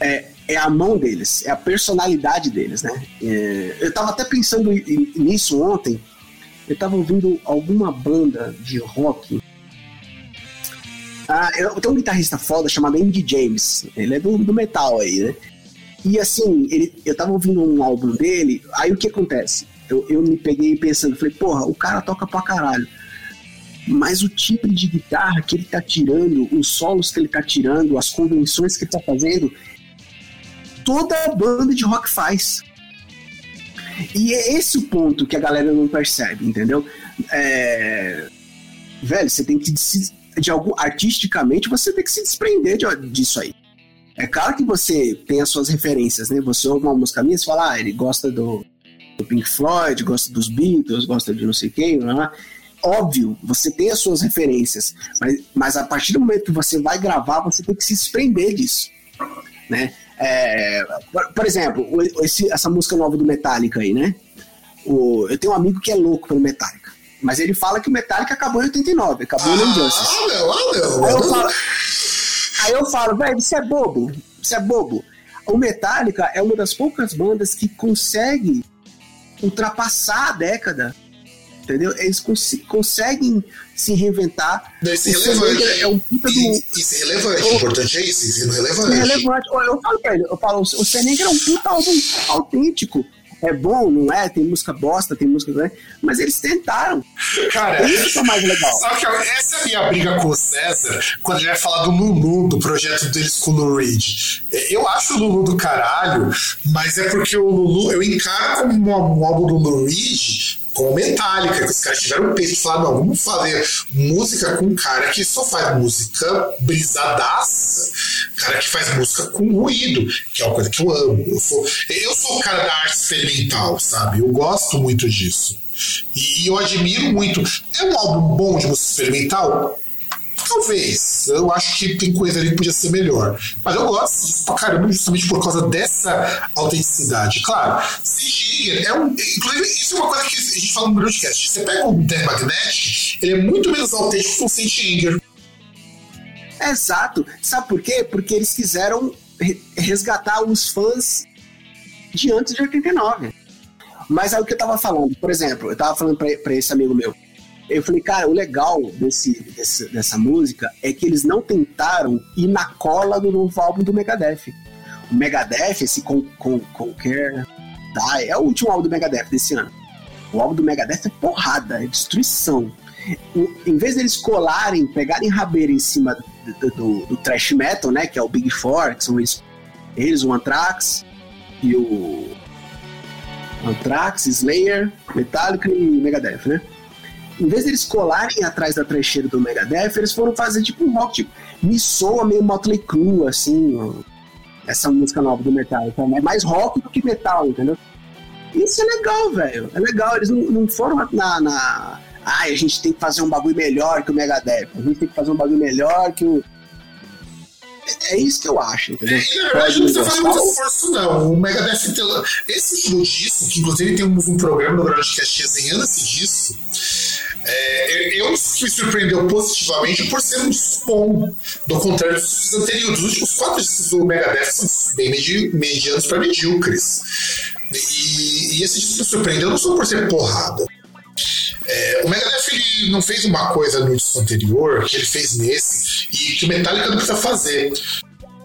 é, é a mão deles, é a personalidade deles, né? É, eu tava até pensando nisso ontem, eu tava ouvindo alguma banda de rock. Ah, eu tenho um guitarrista foda chamado Andy James, ele é do, do metal aí, né? E assim, ele, eu tava ouvindo um álbum dele, aí o que acontece? Eu, eu me peguei pensando, falei, porra, o cara toca pra caralho mas o tipo de guitarra que ele está tirando, os solos que ele está tirando, as convenções que ele está fazendo, toda a banda de rock faz. E é esse o ponto que a galera não percebe, entendeu? É... Velho, você tem que se, de algum artisticamente você tem que se desprender de, disso aí. É claro que você tem as suas referências, né? Você ouve uma música minha e fala, ah, ele gosta do, do Pink Floyd, gosta dos Beatles, gosta de não sei quem, não é? Óbvio, você tem as suas referências, mas, mas a partir do momento que você vai gravar, você tem que se desprender disso, né? É, por, por, exemplo, esse, essa música nova do Metallica aí, né? O, eu tenho um amigo que é louco pelo Metallica, mas ele fala que o Metallica acabou em 89, acabou ah, no Injustice. Ah, meu, ah, meu. Aí eu falo, aí eu falo, velho, isso é bobo, isso é bobo. O Metallica é uma das poucas bandas que consegue ultrapassar a década entendeu? Eles cons conseguem se reinventar. Isso é relevante. É um puta do... Isso é relevante, o importante é isso, isso é relevante. Isso é relevante. Eu falo pra ele, eu falo, o Seneca é um puta álbum autêntico. É bom, não é? Tem música bosta, tem música. Né? Mas eles tentaram. Cara, isso que é mais legal. Só que essa é a minha briga com o César quando ele vai falar do Lulu, do projeto deles com o Lou Reed. Eu acho o Lulu do caralho, mas é porque o Lulu eu encaro como um álbum do Lou Reed com Metallica, que os caras tiveram o peito de falar, não, vamos fazer música com um cara que só faz música brisadaça, cara que faz música com ruído, que é uma coisa que eu amo. Eu sou, eu sou o cara da arte experimental, sabe? Eu gosto muito disso. E eu admiro muito. É um álbum bom de música experimental? Talvez. Eu acho que tem coisa ali que podia ser melhor. Mas eu gosto pra caramba, justamente por causa dessa autenticidade. Claro, Singer é um. Inclusive, isso é uma coisa que a gente fala no broadcast. Você pega o Dead Magnetic, ele é muito menos autêntico que o Saint Exato. Sabe por quê? Porque eles quiseram resgatar os fãs de antes de 89. Mas é o que eu tava falando. Por exemplo, eu tava falando pra, pra esse amigo meu. Eu falei, cara, o legal desse, desse, dessa música é que eles não tentaram ir na cola do novo álbum do Megadeth. O Megadeth, esse com, com, Die, é o último álbum do Megadeth desse ano. O álbum do Megadeth é porrada, é destruição. em vez deles colarem, pegarem rabeira em cima do, do, do, thrash metal, né, que é o Big Four, que são eles, eles o Anthrax e o Anthrax, Slayer, Metallica e Megadeth, né? Em vez deles colarem atrás da trecheira do Megadeth, eles foram fazer tipo um rock, tipo, me soa meio Motley Crue, assim, essa música nova do metal. Então, é mais rock do que metal, entendeu? Isso é legal, velho. É legal. Eles não, não foram na, na. Ai, a gente tem que fazer um bagulho melhor que o Megadeth. A gente tem que fazer um bagulho melhor que o. É, é isso que eu acho, entendeu? É, na verdade, não precisa fazer muito esforço, não. O Megadeth tem. Esse estilo disco, que inclusive tem um, programa no Groundcast desenhando-se disso é, eu me surpreendeu positivamente por ser um disco bom, do contrário dos anteriores. Os últimos quatro discos do Megadeth são bem medi medianos para medíocres. E, e, esse disco me surpreendeu não só por ser porrada. É, o Megadeth ele não fez uma coisa no disco anterior que ele fez nesse e que o Metallica não precisa fazer.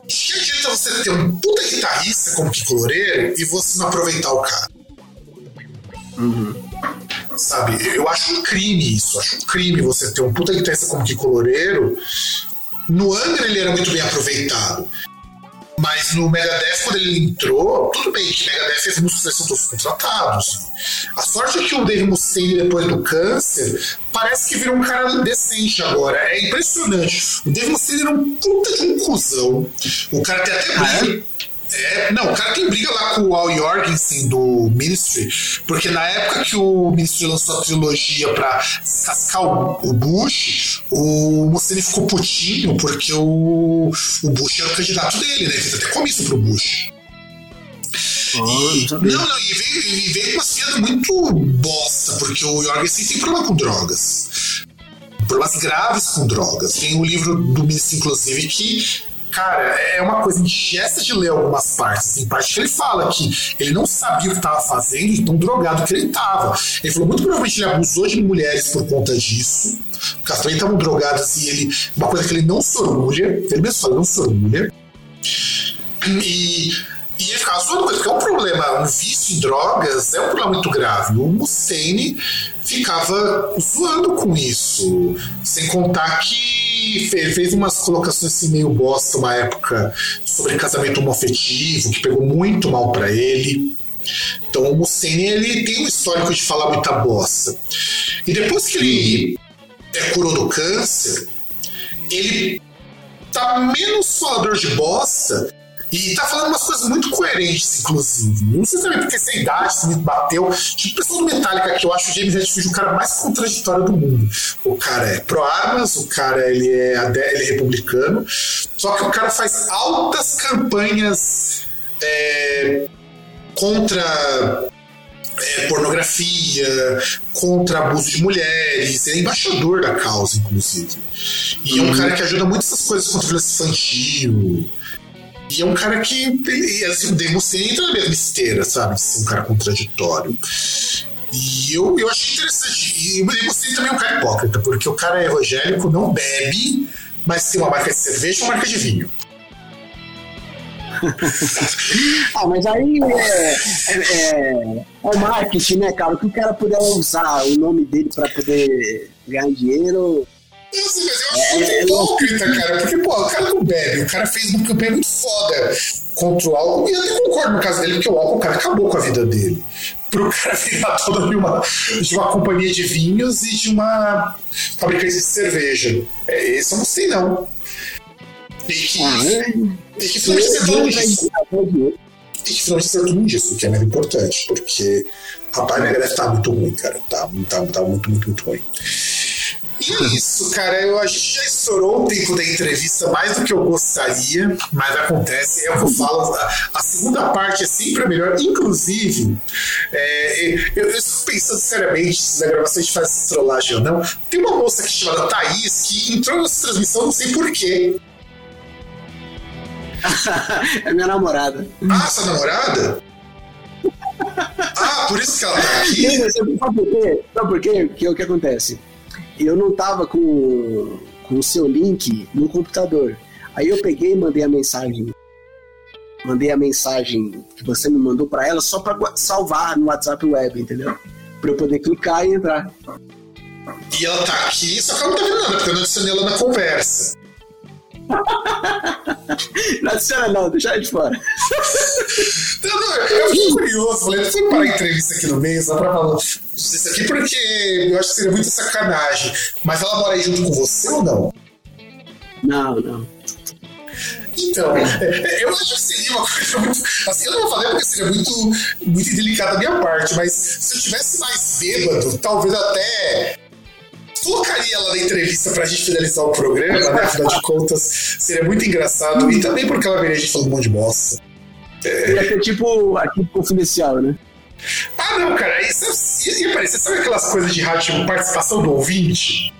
Que adianta você ter um puta guitarrista como Kiko Loureiro e você não aproveitar o cara? Uhum. Sabe? Eu acho um crime isso. Acho um crime você ter um puta guitarrista como Kiko Loureiro. No Angra ele era muito bem aproveitado. Mas no Megadeth, quando ele entrou, tudo bem que Megadeth fez músicos são todos contratados. A sorte é que o Dave Mustaine, depois do câncer, parece que virou um cara decente agora. É impressionante. O Dave Mustaine era um puta de um cuzão. O cara tem até ah, é? Não, o cara tem briga lá com o Al Jorgensen do Ministry, porque na época que o Ministry lançou a trilogia pra descascar o, Bush, o Mussini ficou putinho porque o, o Bush era o candidato dele, né? Ele fez até comício pro Bush. Oh, não, não, e veio, e veio com umas piadas muito bosta, porque o Jorgensen tem problema com drogas. Problemas graves com drogas. Tem um livro do Ministry, inclusive, que Cara, é uma coisa indigesta de ler algumas partes. Tem parte que ele fala que ele não sabia o que estava fazendo e tão drogado que ele estava. Ele falou muito provavelmente ele abusou de mulheres por conta disso. Porque elas também estavam drogadas e ele. Uma coisa que ele não sorgulha. Ele mesmo fala, não sorgulha. E e ele ficava zoando coisa, porque é um problema, um vício em drogas é um problema muito grave. O Mussene ficava zoando com isso. Sem contar que fez umas colocações assim meio bosta uma época sobre casamento homoafetivo, que pegou muito mal para ele. Então o Mussene ele tem um histórico de falar muita bosta. E depois que ele é, curou do câncer, ele tá menos falador de bosta e tá falando umas coisas muito coerentes, inclusive. Não sei também porque essa idade me bateu. Tipo, pessoal do Metallica, que eu acho o James Hetfield o cara mais contraditório do mundo. O cara é pró-armas, o cara ele é, ele é republicano, só que o cara faz altas campanhas é, contra é, pornografia, contra abuso de mulheres, é embaixador da causa, inclusive. E é um uhum. cara que ajuda muito essas coisas contra violência infantil. E é um cara que, assim, o Democene entra na mesma esteira, sabe? Um cara contraditório. E eu, eu achei interessante. E o Democene também é um cara hipócrita, porque o cara é evangélico, não bebe, mas tem uma marca de cerveja e uma marca de vinho. ah, mas aí é, é, é, é, o marketing, né, cara? Que o cara puder usar o nome dele para poder ganhar dinheiro, Assim, mas eu acho muito hipócrita, cara. Porque, pô, o cara não bebe. O cara fez uma campanha muito foda contra o álcool. E eu até concordo no caso dele, porque o álcool, o cara acabou com a vida dele. Pro cara virar toda de uma, de uma companhia de vinhos e de uma fabricante de cerveja. É, esse eu não sei, não. E que, Ah, é. e que finalmente acertou nisso. E que finalmente acertou nisso, que é mais importante. Porque a Barnega deve estar muito ruim, cara. Tá, tá, tá muito, muito, muito ruim. E é isso, cara. Eu, a gente já estourou o tempo da entrevista mais do que eu gostaria, mas acontece. É o que eu falo. A, a segunda parte é sempre a melhor. Inclusive, é, eu, eu estou pensando seriamente se na gravação a gente faz essa trollagem ou não. Tem uma moça aqui chamada Thaís que entrou nessa transmissão, não sei porquê. é minha namorada. Ah, sua namorada? Ah, por isso que ela tá aqui? Não, sabe por quê? Sabe por quê? Que é o que acontece? Eu não tava com, com o seu link no computador. Aí eu peguei e mandei a mensagem. Mandei a mensagem que você me mandou pra ela só pra gua- salvar no WhatsApp web, entendeu? Pra eu poder clicar e entrar. E ela tá aqui, só que ela não tá vendo nada, porque eu não adicionei ela na conversa. Não adiciona não, deixa de fora. Eu fiquei curioso, falei, deixa eu parar a entrevista aqui no meio só pra falar isso aqui, porque eu acho que seria muita sacanagem. Mas ela mora aí junto com você ou não? Não, não. Então, é, eu acho que seria uma coisa muito. Assim, eu não falei porque seria muito, muito indelicado da minha parte, mas se eu tivesse mais bêbado, talvez até colocaria ela na entrevista pra gente finalizar o programa, né? Afinal de contas, seria muito engraçado. E também porque ela veria a gente falando um monte de bosta. Ia ser tipo aqui confidencial, né? Ah, não, cara, isso ia, parecer, sabe aquelas coisas de rádio, tipo participação do ouvinte?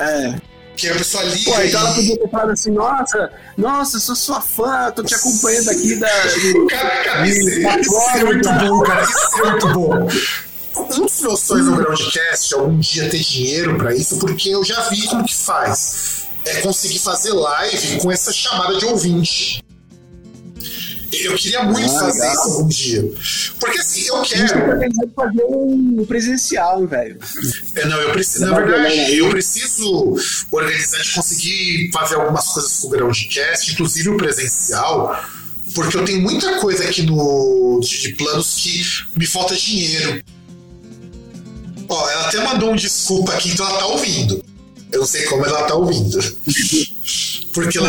É. Que a pessoa liga Pô, então ela podia ter falado assim, nossa, nossa, sou sua fã, tô te acompanhando aqui da. do- Caraca, isso, isso seria muito bom, cara. Isso seria muito bom. Um dos meus sonhos no Groundcast é algum dia ter dinheiro pra isso, porque eu já vi como que faz. É conseguir fazer live com essa chamada de ouvinte. Eu queria muito Ah, fazer legal. isso algum dia. Porque assim, eu tá quero. em fazer um presencial, velho. É, não, eu preciso, na verdade, eu preciso organizar de conseguir fazer algumas coisas com o Groundcast, inclusive o presencial, porque eu tenho muita coisa aqui no de, de planos que me falta dinheiro. Ó, ela até mandou um desculpa aqui, então ela tá ouvindo. Eu não sei como ela tá ouvindo. Porque ela,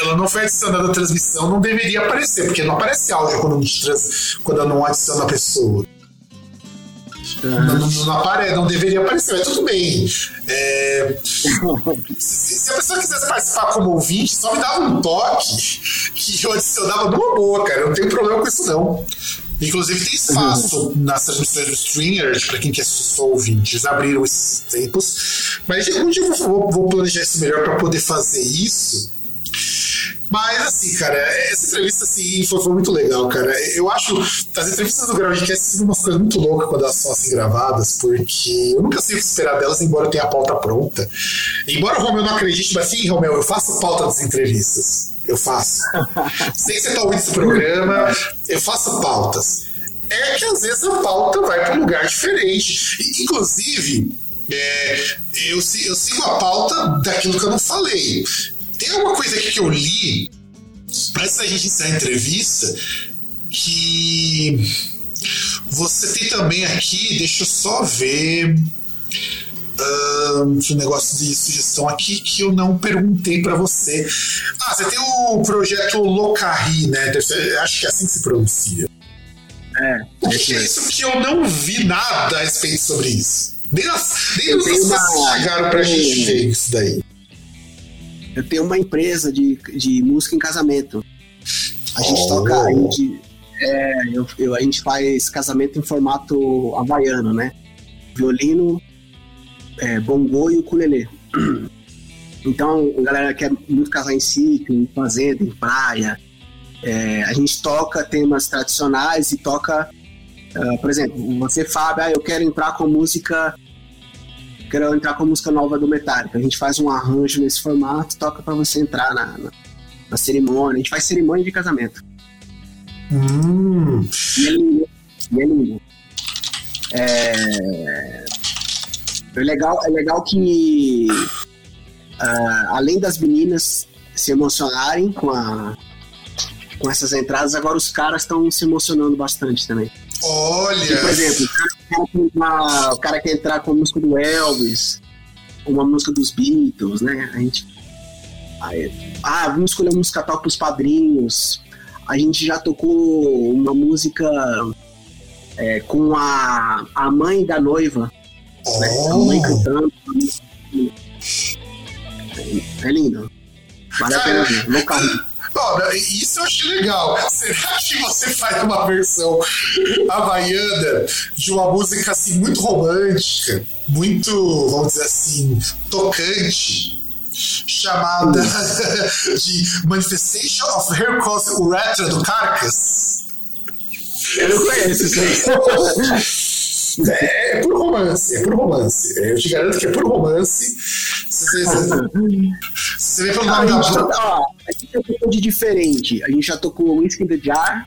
ela não foi adicionada à transmissão, não deveria aparecer, porque não aparece áudio quando, trans, quando não adiciona a pessoa. Não, não, não apare- não deveria aparecer, mas tudo bem. É, se, se a pessoa quisesse participar como ouvinte, só me dava um toque que eu adicionava numa boa, cara. Eu não tenho problema com isso, não. Inclusive, tem espaço nas transmissões do Streamer, para quem quer ser só ouvinte. Eles abriram esses tempos. Mas algum dia eu vou, vou planejar isso melhor para poder fazer isso. Mas assim, cara, essa entrevista assim, foi, foi muito legal, cara. Eu acho as entrevistas do Groundcast são umas coisas muito loucas quando elas são assim gravadas, porque eu nunca sei o que esperar delas, embora eu tenha a pauta pronta. Embora o Romeu não acredite, mas sim, Romeu, eu faço pauta das entrevistas. Eu faço. sei que você tá ouvindo esse programa, eu faço pautas. É que às vezes a pauta vai para um lugar diferente. E, inclusive, é, eu, eu sigo a pauta daquilo que eu não falei. Tem uma coisa aqui que eu li, antes da gente encerrar a entrevista, que você tem também aqui, deixa eu só ver. um negócio de sugestão aqui que eu não perguntei pra você. Ah, você tem o projeto Locarri, né? Acho que é assim que se pronuncia. É. O que é isso que eu não vi nada a respeito sobre isso? Nem, as, nem os uma- chegaram pra gente ver isso daí. Eu tenho uma empresa de, de música em casamento. A gente Oh. toca, a gente, é, eu, eu- a gente faz casamento em formato havaiano, né? Violino, é, bongô e ukulele. Então, a galera quer muito casar em sítio, em fazenda, em praia. É, a gente toca temas tradicionais e toca, ah, por exemplo, você, Fábio, ah, eu quero entrar com música quero entrar com a música nova do Metallica. A gente faz um arranjo nesse formato, toca pra você entrar na, na, na cerimônia. A gente faz cerimônia de casamento. Hum, E é lindo. E é lindo. É, É legal, é legal que uh, além das meninas se emocionarem com a com essas entradas, agora os caras estão se emocionando bastante também. Olha! por exemplo, o cara, o cara quer entrar com a música do Elvis, uma música dos Beatles, né? A gente. Ah, vamos escolher uma música tal para os padrinhos. A gente já tocou uma música é, com a, a mãe da noiva. Oh. Né? A mãe cantando. É lindo. Vale a pena ver. Local. Isso eu achei legal. Será que você faz uma versão havaiana de uma música assim muito romântica, muito, vamos dizer assim, tocante, chamada de Manifestation of Hercules Urethra do Carcass? Eu não conheço isso aí. É, é por romance, é por romance. Eu te garanto que é por romance. Você, você, você vê pelo nome da música. Ó, a gente já tocou de diferente. A gente já tocou Whiskey in the Jar.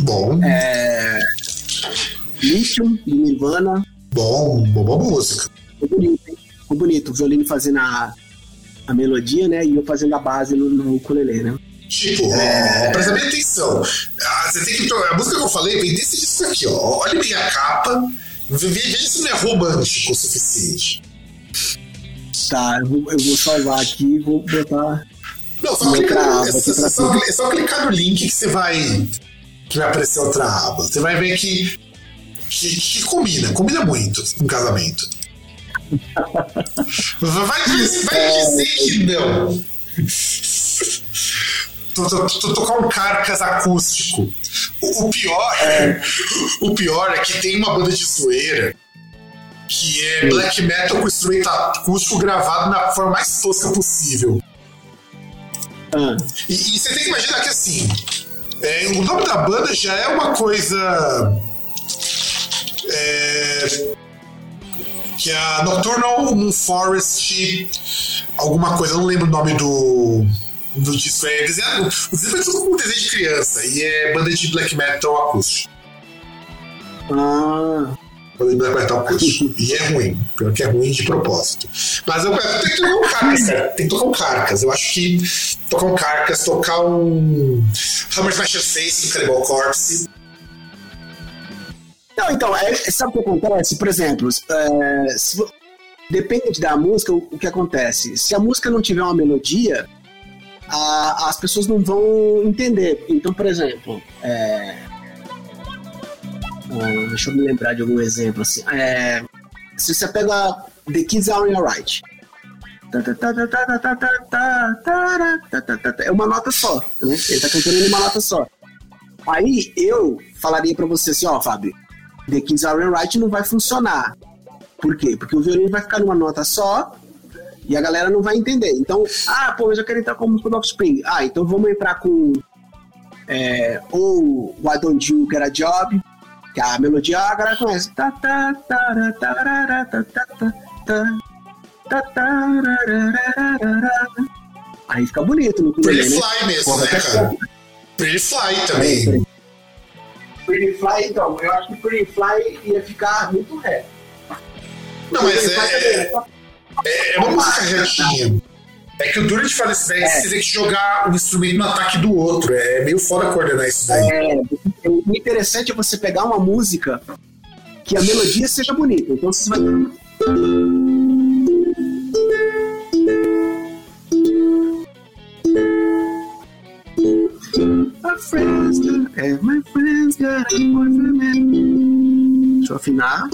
Bom. É, Lithium, do Nirvana. Bom, boa música. Ficou bonito, hein? Ficou bonito. O violino fazendo a, a melodia, né? E eu fazendo a base no, no ukulele, né? Tipo, é... ó, presta bem atenção. Ah, você tem que. A música que eu falei vem desse disco aqui, ó. Olha bem a capa. Veja se não é romântico o suficiente. Tá, eu vou, eu vou salvar aqui e vou botar. Não, só clicar, é, só, só, só clicar no link que você vai. que vai aparecer outra aba. Você vai ver que. que, que combina, combina muito com casamento. vai dizer, vai dizer que não tocar um carcas acústico. O, o pior é. o pior é que tem uma banda de zoeira que é black metal com instrumento acústico gravado na forma mais tosca possível. Ah. E, e, você tem que imaginar que assim, é, o nome da banda já é uma coisa. É, que é a Nocturnal Moon Forest, alguma coisa, eu não lembro o nome do do disco. É desenhado. O desenho foi tudo desenho de criança. E é banda de black metal acústico. Ah. De black metal acústico. e é ruim. Pior que é ruim de propósito. Mas eu, eu tenho que tocar um carcas, cara. Tem que tocar um carcas. Eu acho que tocar um carcas, tocar um Hammer Smash Face do Cannibal Corpse. Não, então, é, sabe o que acontece? Por exemplo, é, se, depende da música, o, o que acontece. Se a música não tiver uma melodia, a, as pessoas não vão entender. Então, por exemplo, é... Deixa eu me lembrar de algum exemplo assim. É... Se você pega The Kids Are Alright. É uma nota só, né? Ele tá cantando em uma nota só. Aí eu falaria para você assim, ó, Fábio, The Kids Are Alright não vai funcionar. Por quê? Porque o violino vai ficar numa nota só e a galera não vai entender. Então, ah, pô, mas eu quero entrar com música do Offspring. Ah, então vamos entrar com é, ou Why Don't You Get a Job, que a melodia a galera conhece. Aí fica bonito no Pretty né? Fly mesmo, Porra, né, cara? Pretty Fly também. Pretty Fly, então, eu acho que Pretty Fly ia ficar muito reto. Não, mas é... É, é uma música retinha. É que o Duro de Falecimento é. você tem que jogar um instrumento no ataque do outro. É meio foda coordenar isso daí. É, o interessante é você pegar uma música que a melodia seja bonita. Então você vai. É, my friends got a boyfriend. Deixa eu afinar.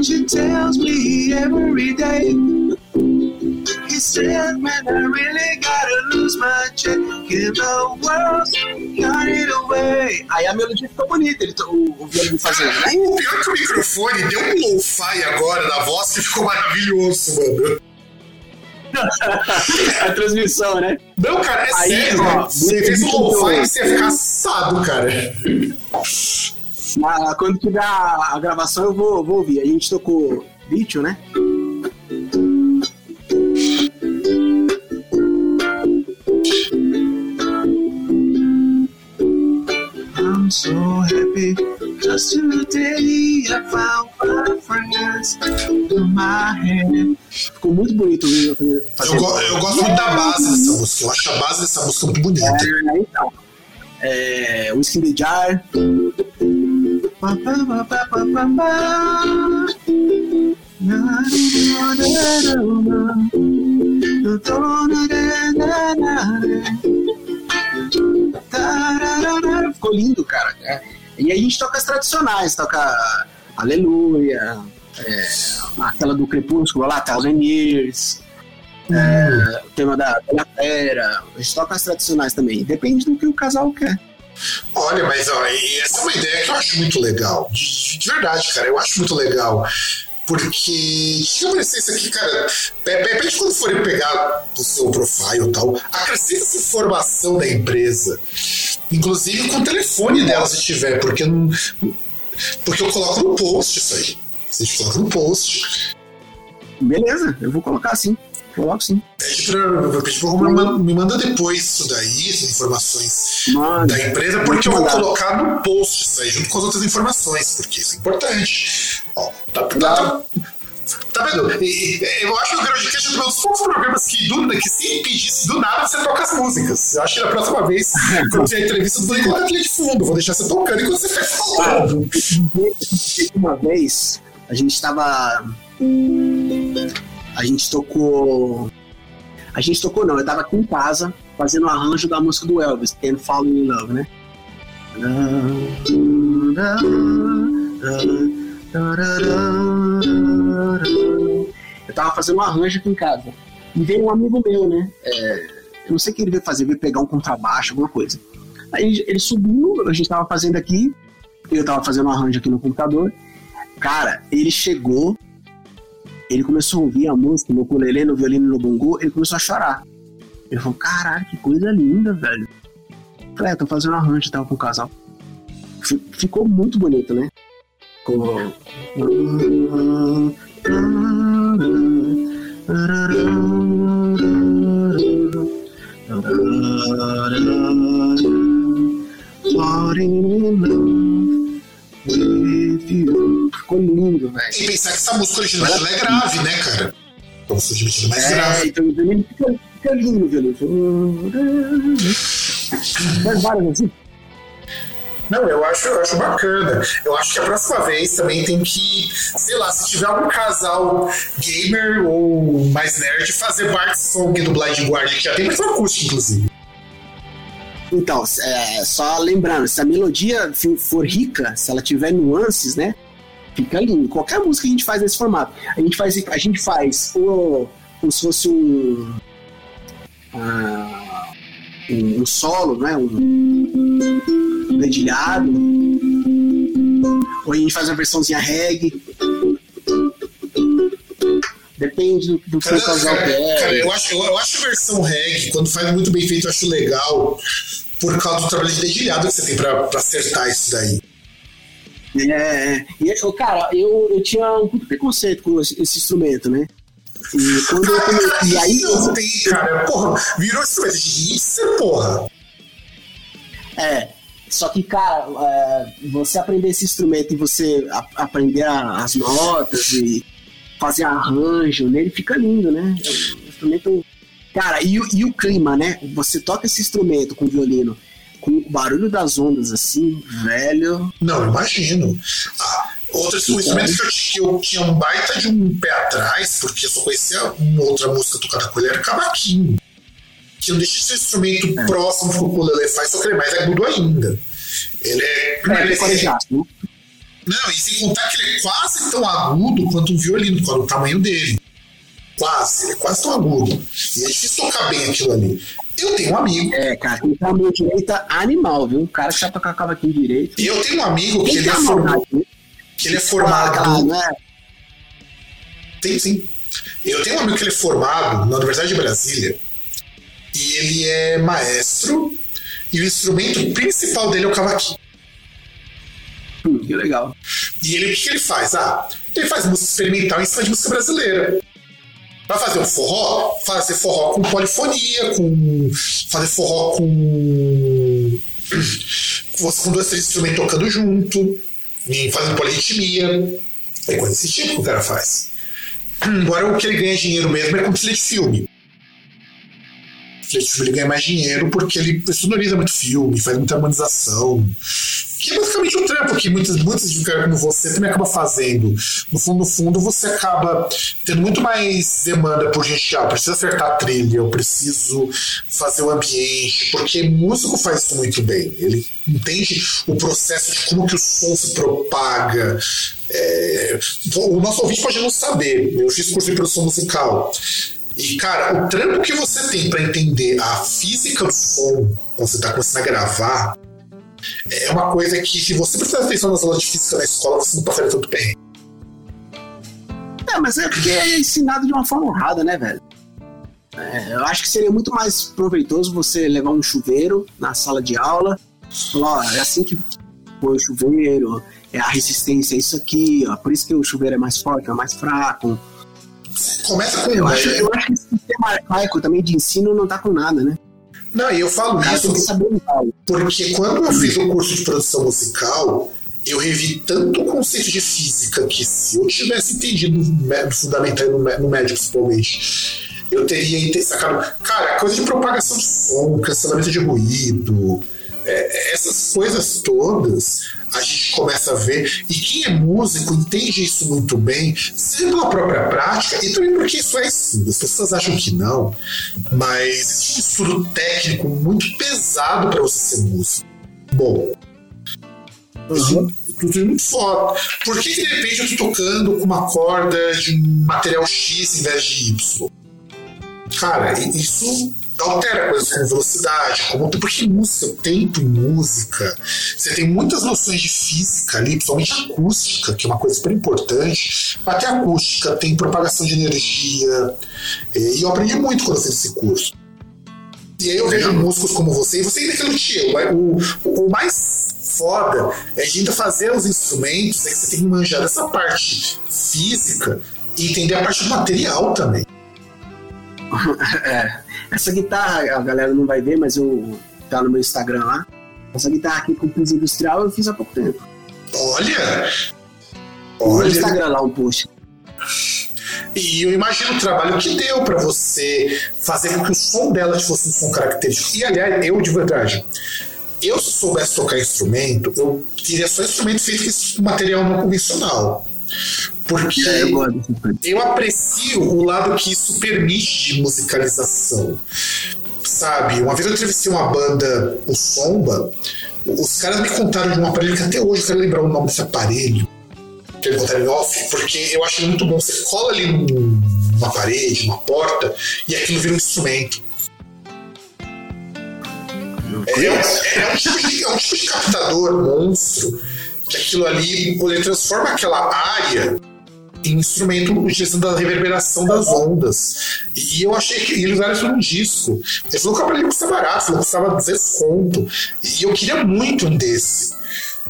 She tells me every day. He said, man, I really gotta lose my check. In the world, got it away. Aí a melodia ficou bonita, ele, o, o violino fazendo. Né? O pior é que o microfone deu um lo-fi agora na voz que ficou maravilhoso, mano. a transmissão, né? Não, cara, é Aí, sério. Ó, você fez um lo-fi e você ia ficar cara. Ah, quando tiver a gravação, eu vou, vou ouvir. A gente tocou vídeo, né? I'm so happy just today I found my friends in my hand. Ficou muito bonito o vídeo. Eu, eu, gosto muito da base dessa música. Eu acho a base dessa música muito bonita. É, então. É, Whiskey in the Jar. Ficou lindo, cara. É. E aí a gente toca as tradicionais, toca Aleluia, é, aquela do Crepúsculo lá, Thousand Years, é, o tema da Inglaterra. A gente toca as tradicionais também. Depende do que o casal quer. Olha, mas ó, essa é uma ideia que eu acho muito legal. De, de verdade, cara, eu acho muito legal. Porque, eu aparecer isso aqui, cara, depende quando forem pegar o seu profile e tal, acrescenta essa informação da empresa. Inclusive com o telefone dela, se tiver, porque não. Porque eu coloco no post isso aí. Vocês colocam no post. Beleza, eu vou colocar assim. Coloco sim. Pede pra, pede pra me manda depois isso daí, essas informações Mano, da empresa, porque eu vou colocar no post isso aí, junto com as outras informações, porque isso é importante. Ó, tá, tá, tá vendo? E, eu acho que o Groundcast é um dos poucos programas que, do, que se impedisse do nada você toca as músicas. Eu acho que na próxima vez, quando tiver entrevista, eu vou colocar de fundo, vou deixar você tocando enquanto você faz falando. Uma vez, a gente estava a gente tocou. A gente tocou não, eu tava em casa fazendo o arranjo da música do Elvis, Can't Fall in Love, né? Eu tava fazendo um arranjo aqui em casa. E veio um amigo meu, né? É, eu não sei o que ele veio fazer, veio pegar um contrabaixo, alguma coisa. Aí ele subiu, a gente tava fazendo aqui, eu tava fazendo um arranjo aqui no computador. Cara, ele chegou, ele começou a ouvir a música no ukulele, no violino no bongo, ele começou a chorar. Ele falou, caralho, que coisa linda, velho. Eu falei, é, tô fazendo arranjo e tal com o casal. Ficou muito bonito, né? Ficou... ficou lindo, velho. E pensar que essa música original ela é grave, né, cara? Como se fosse mais é, grave. Então o violino fica, fica lindo o violino. Faz várias assim. Não, eu acho, eu acho bacana. Eu acho que a próxima vez também tem que, sei lá, se tiver algum casal gamer ou mais nerd, fazer Bart Song do Blind Guardian, que já tem mais acústica, inclusive. Então, é, só lembrando, se a melodia for rica, se ela tiver nuances, né? Fica lindo. Qualquer música a gente faz nesse formato. A gente faz, a gente faz ou, como se fosse um, uh, um, um, solo, né? Um dedilhado. Ou a gente faz uma versãozinha reggae. Depende do, do que o casal quer. Cara, eu acho, eu, eu acho a versão reggae, quando faz muito bem feito, eu acho legal. Por causa do trabalho de dedilhado que você tem pra, pra acertar isso daí. É, e, cara, eu, eu tinha um muito preconceito com esse, esse instrumento, né? E quando eu comecei. E aí. Não tem, cara, porra, virou instrumento de hipster, porra. É. Só que, cara, é, você aprender esse instrumento e você a, aprender a, as notas e fazer arranjo nele fica lindo, né? É um instrumento. Cara, e, e o clima, né? Você toca esse instrumento com violino com o barulho das ondas assim, velho. Não, imagino. Ah, outros instrumentos que eu, que eu tinha um baita de um pé atrás, porque eu só conhecia uma outra música tocada com ele, era cavaquinho. Que não deixa de ser um instrumento é. próximo que o ukulele faz, só que ele é mais agudo ainda. Ele é. é ele é, é não, e sem contar que ele é quase tão agudo quanto um violino, qual é o tamanho dele. Quase, ele é quase tão agudo. E é difícil tocar bem aquilo ali. Eu tenho um amigo. É, cara, tem a mão direita animal, viu? Um cara que sabe tocar cavaquinho direito. E eu tenho um amigo que ele, é formado, que ele é formado. né? Tem sim. Eu tenho um amigo que ele é formado na Universidade de Brasília. E ele é maestro. E o instrumento principal dele é o cavaquinho. Hum, que legal. E ele, o que ele faz? Ah, ele faz música experimental em cima de música brasileira. Vai fazer um forró? Fazer forró com polifonia, com. Fazer forró com. com dois, três instrumentos tocando junto, fazendo polirritmia. É coisa desse tipo que o cara faz. Agora o que ele ganha dinheiro mesmo é com trilha de filme. Trilha de filme ele ganha mais dinheiro porque ele sonoriza muito filme, faz muita harmonização. Que é basicamente um trampo que muitas, muitas como você também acaba fazendo. No fundo, no fundo, você acaba tendo muito mais demanda por gente, ah, eu preciso acertar a trilha, eu preciso fazer o ambiente, porque músico faz isso muito bem. Ele entende o processo de como que o som se propaga. É, o nosso ouvinte pode não saber, eu fiz curso de produção musical. E, cara, o trampo que você tem para entender a física do som, quando você está começando a gravar, é uma coisa que, se você prestar atenção nas aulas de física na escola, você não passaria tanto perrengue. É, mas é porque é ensinado de uma forma errada, né, velho? É, eu acho que seria muito mais proveitoso você levar um chuveiro na sala de aula, falar, ó, é assim que põe o chuveiro, é a resistência é isso aqui, ó, por isso que o chuveiro é mais forte, é mais fraco. Começa com eu, acho, eu acho que esse sistema arcaico também de ensino não tá com nada, né? Não, e eu falo isso porque quando eu fiz o curso de produção musical, eu revi tanto o conceito de física que se eu tivesse entendido fundamental no, médio principalmente, eu teria sacado. Cara, coisa de propagação de som, cancelamento de ruído, é, essas coisas todas a gente começa a ver. E quem é músico entende isso muito bem, seja pela própria prática e também porque isso é estudo. As pessoas acham que não, mas existe um estudo técnico muito pesado para você ser músico. Bom. Uhum. Tudo muito foda. Por que, que de repente eu tô tocando com uma corda de material X em vez de Y? Cara, isso altera coisas como velocidade, como porque música, tempo em música, você tem muitas noções de física ali, principalmente acústica, que é uma coisa super importante. Até acústica, tem propagação de energia. E eu aprendi muito quando eu fiz esse curso. E aí eu vejo músicos como você, e você ainda que não tinha. O, o, o mais foda é de ainda fazer os instrumentos, é que você tem que manjar essa parte física e entender a parte do material também. é. Essa guitarra, a galera não vai ver, mas eu tá no meu Instagram lá. Essa guitarra aqui com piso industrial eu fiz há pouco tempo. Olha! Olha! No Instagram lá um post. E eu imagino o trabalho que deu para você fazer com que o som dela fosse um som característico. E aliás, eu de verdade, eu se soubesse tocar instrumento, eu queria só instrumento feito com material não convencional. Porque é, eu, aprecio o lado que isso permite de musicalização. Sabe, uma vez eu entrevistei uma banda, o Somba, os caras me contaram de um aparelho que até hoje eu quero lembrar o nome desse aparelho, que eles em off, porque eu acho muito bom. Você cola ali numa parede, uma porta, e aquilo vira um instrumento. É, é, um tipo de, é um tipo de captador monstro que aquilo ali ele transforma aquela área instrumento utilizando a reverberação das ondas. E eu achei que eles isso num disco. Ele falou que o aparelho custa barato, falou que custava 200 conto. E eu queria muito um desse.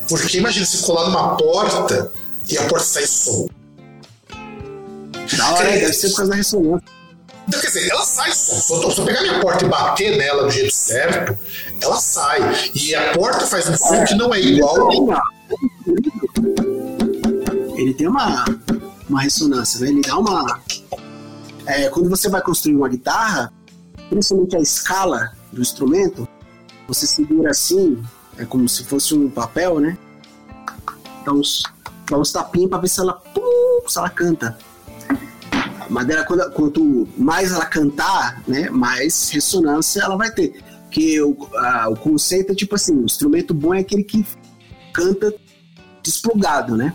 Porque imagina se colar numa porta e a porta sai som. Da hora, é, deve ser por causa da ressonância. Então, quer dizer, ela sai som. Se eu pegar minha porta e bater nela do jeito certo, ela sai. E a porta faz um som que não é igual. Ele tem uma, uma ressonância, né? Ele dá uma. É, quando você vai construir uma guitarra, principalmente a escala do instrumento, você segura assim, é como se fosse um papel, né? Dá uns, dá uns tapinhos para ver se ela, pum, se ela canta. A madeira, quando, quanto mais ela cantar, né, mais ressonância ela vai ter. Porque o, a, o conceito é tipo assim: o instrumento bom é aquele que canta desplugado, né?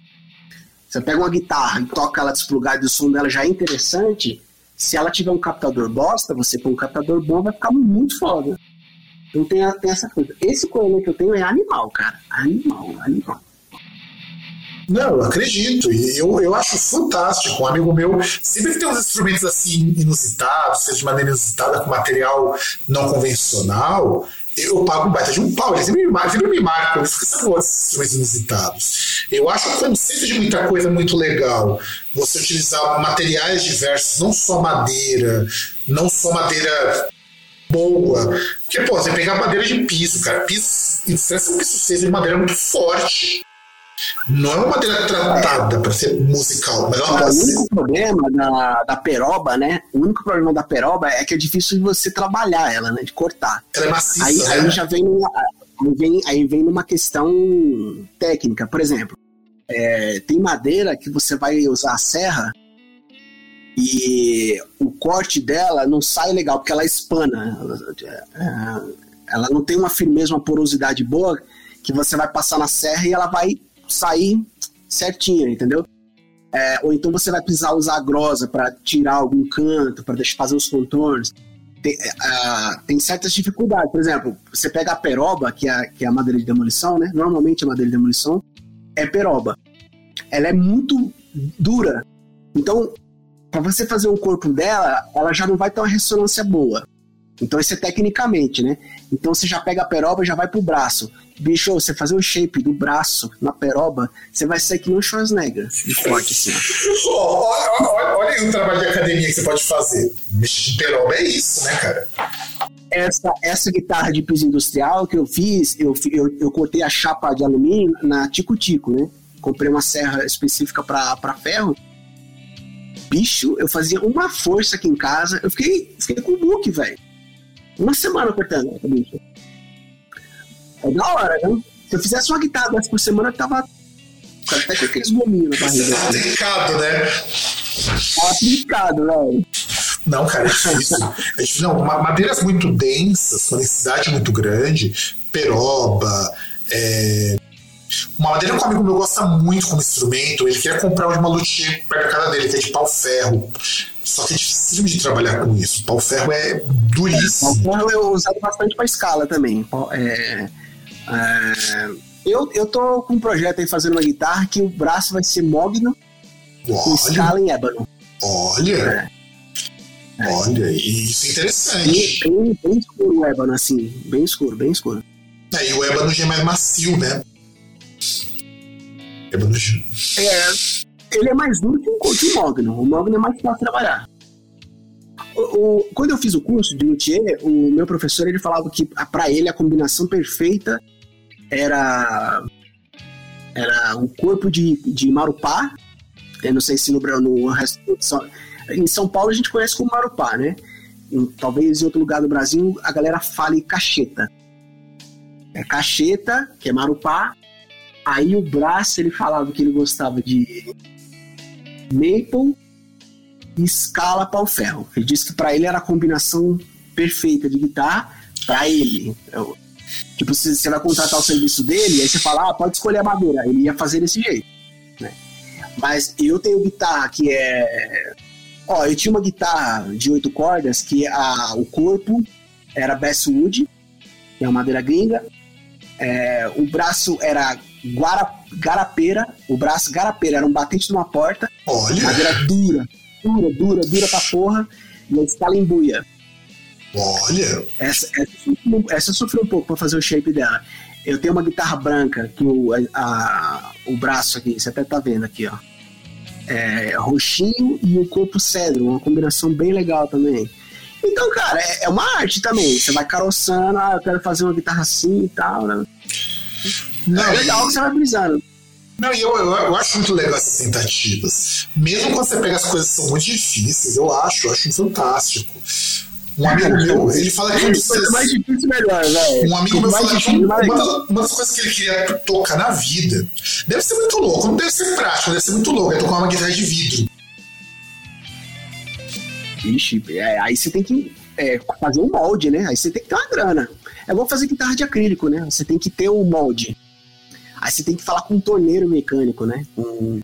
Você pega uma guitarra e toca ela desplugada e o som dela já é interessante. Se ela tiver um captador bosta, você põe um captador bom, vai ficar muito foda. Então tem, tem essa coisa. Esse coelho que eu tenho é animal, cara. Animal, animal. Não, eu acredito. Eu, eu acho fantástico. Um amigo meu sempre tem uns instrumentos assim inusitados, seja de maneira inusitada, com material não convencional eu pago um baita de um pau. Eles me, sempre me marcam, esses inusitados. Eu acho o conceito de muita coisa muito legal. Você utilizar materiais diversos, não só madeira, não só madeira boa. Porque, pô, você pegar madeira de piso, cara, piso, isso é um piso 6 de madeira muito forte. Não é uma madeira tratada para ser musical, mas é uma O único problema da, da peroba, né? O único problema da peroba é que é difícil de você trabalhar ela, né? De cortar. Ela é maciça, Aí, né? aí já vem aí vem, aí vem numa questão técnica. Por exemplo, é, tem madeira que você vai usar a serra e o corte dela não sai legal, porque ela espana. Ela não tem uma firmeza, uma porosidade boa que você vai passar na serra e ela vai sair certinha, entendeu? É, ou então você vai precisar usar a grosa para tirar algum canto, para fazer os contornos. Tem, ah, tem certas dificuldades. Por exemplo, você pega a peroba, que é, a- que é a madeira de demolição, né? Normalmente a madeira de demolição é peroba. Ela é muito dura. Então, para você fazer o corpo dela, ela já não vai ter uma ressonância boa. Então, isso é tecnicamente, né? Então, você já pega a peroba e já vai pro braço. Bicho, você fazer o shape do braço na peroba, você vai sair que nem um Schwarzenegger, de forte assim. olha, olha, olha aí o trabalho de academia que você pode fazer. Mexer de peroba é isso, né, cara? essa, essa guitarra de piso industrial que eu fiz, eu, eu, eu cortei a chapa de alumínio na Tico Tico, né? Comprei uma serra específica para ferro. Bicho, eu fazia uma força aqui em casa. Eu fiquei, fiquei com o book, velho. Uma semana cortando bicho. É da hora, né? Se eu fizesse uma guitarra dessa por semana, eu tava até com aqueles gominhos na barriga. tá trincado, né? Tava trincado, velho. Não, cara, é difícil. É difícil. Não, ma- madeiras muito densas, com densidade muito grande, peroba, é... Uma madeira que um amigo meu gosta muito como instrumento, ele quer comprar uma luthier perto da casa dele, que é de pau-ferro. Só que é difícil de trabalhar com isso. Pau-ferro é duríssimo. Então eu usava bastante para escala também. É, é, eu, eu tô com um projeto aí fazendo uma guitarra que o braço vai ser mogno com escala em ébano. olha, olha, isso é interessante. Bem, bem, escuro o ébano, assim. Bem escuro, bem escuro. É, e o ébano já é mais macio, né? Ébano É, ele é mais duro que o, que o mogno. O mogno é mais fácil trabalhar. O, o- quando eu fiz o curso de luthier, o meu professor ele falava que para ele a combinação perfeita era era um corpo de, de marupá. Eu não sei se no, resto em São Paulo a gente conhece como marupá, né? Talvez em outro lugar do Brasil a galera fale cacheta. É cacheta, que é marupá. Aí o braço ele falava que ele gostava de maple e escala pau ferro. Ele disse que pra ele era a combinação perfeita de guitarra pra ele. Eu- tipo, se você vai contratar o serviço dele, aí você fala, ah, pode escolher a madeira. Ele ia fazer desse jeito. né? Mas eu tenho guitarra que é. Ó, eu tinha uma guitarra de oito cordas que a, o corpo era basswood, que é uma madeira gringa. É, o braço era guara, garapeira, o braço garapeira era um batente de uma porta, Olha, madeira dura, dura, dura, dura pra porra, e a escala em buia. olha. Essa, essa sofreu um pouco pra fazer o shape dela. Eu tenho uma guitarra branca, que o, a- o braço aqui, você até tá vendo aqui, ó. É roxinho e o corpo cedro, uma combinação bem legal também. Então, cara, é, é uma arte também. Você vai caroçando, ah, eu quero fazer uma guitarra assim e tal, né? Não, É legal que você vai brisando. Não, e eu, eu, eu acho muito legal essas tentativas. Mesmo quando você pega as coisas que são muito difíceis, eu acho, eu acho fantástico. Um amigo meu, ele fala que um dos Quanto mais difícil, melhor, velho. Um amigo meu fala que uma, uma das coisas que ele queria tocar na vida deve ser muito louco, não deve ser prático, deve ser muito louco, é tocar uma guitarra de vidro. Ixi, é, aí você tem que é, fazer um molde, né? Aí você tem que ter uma grana. É igual fazer guitarra de acrílico, né? Você tem que ter o molde. Aí você tem que falar com um torneiro mecânico, né? Com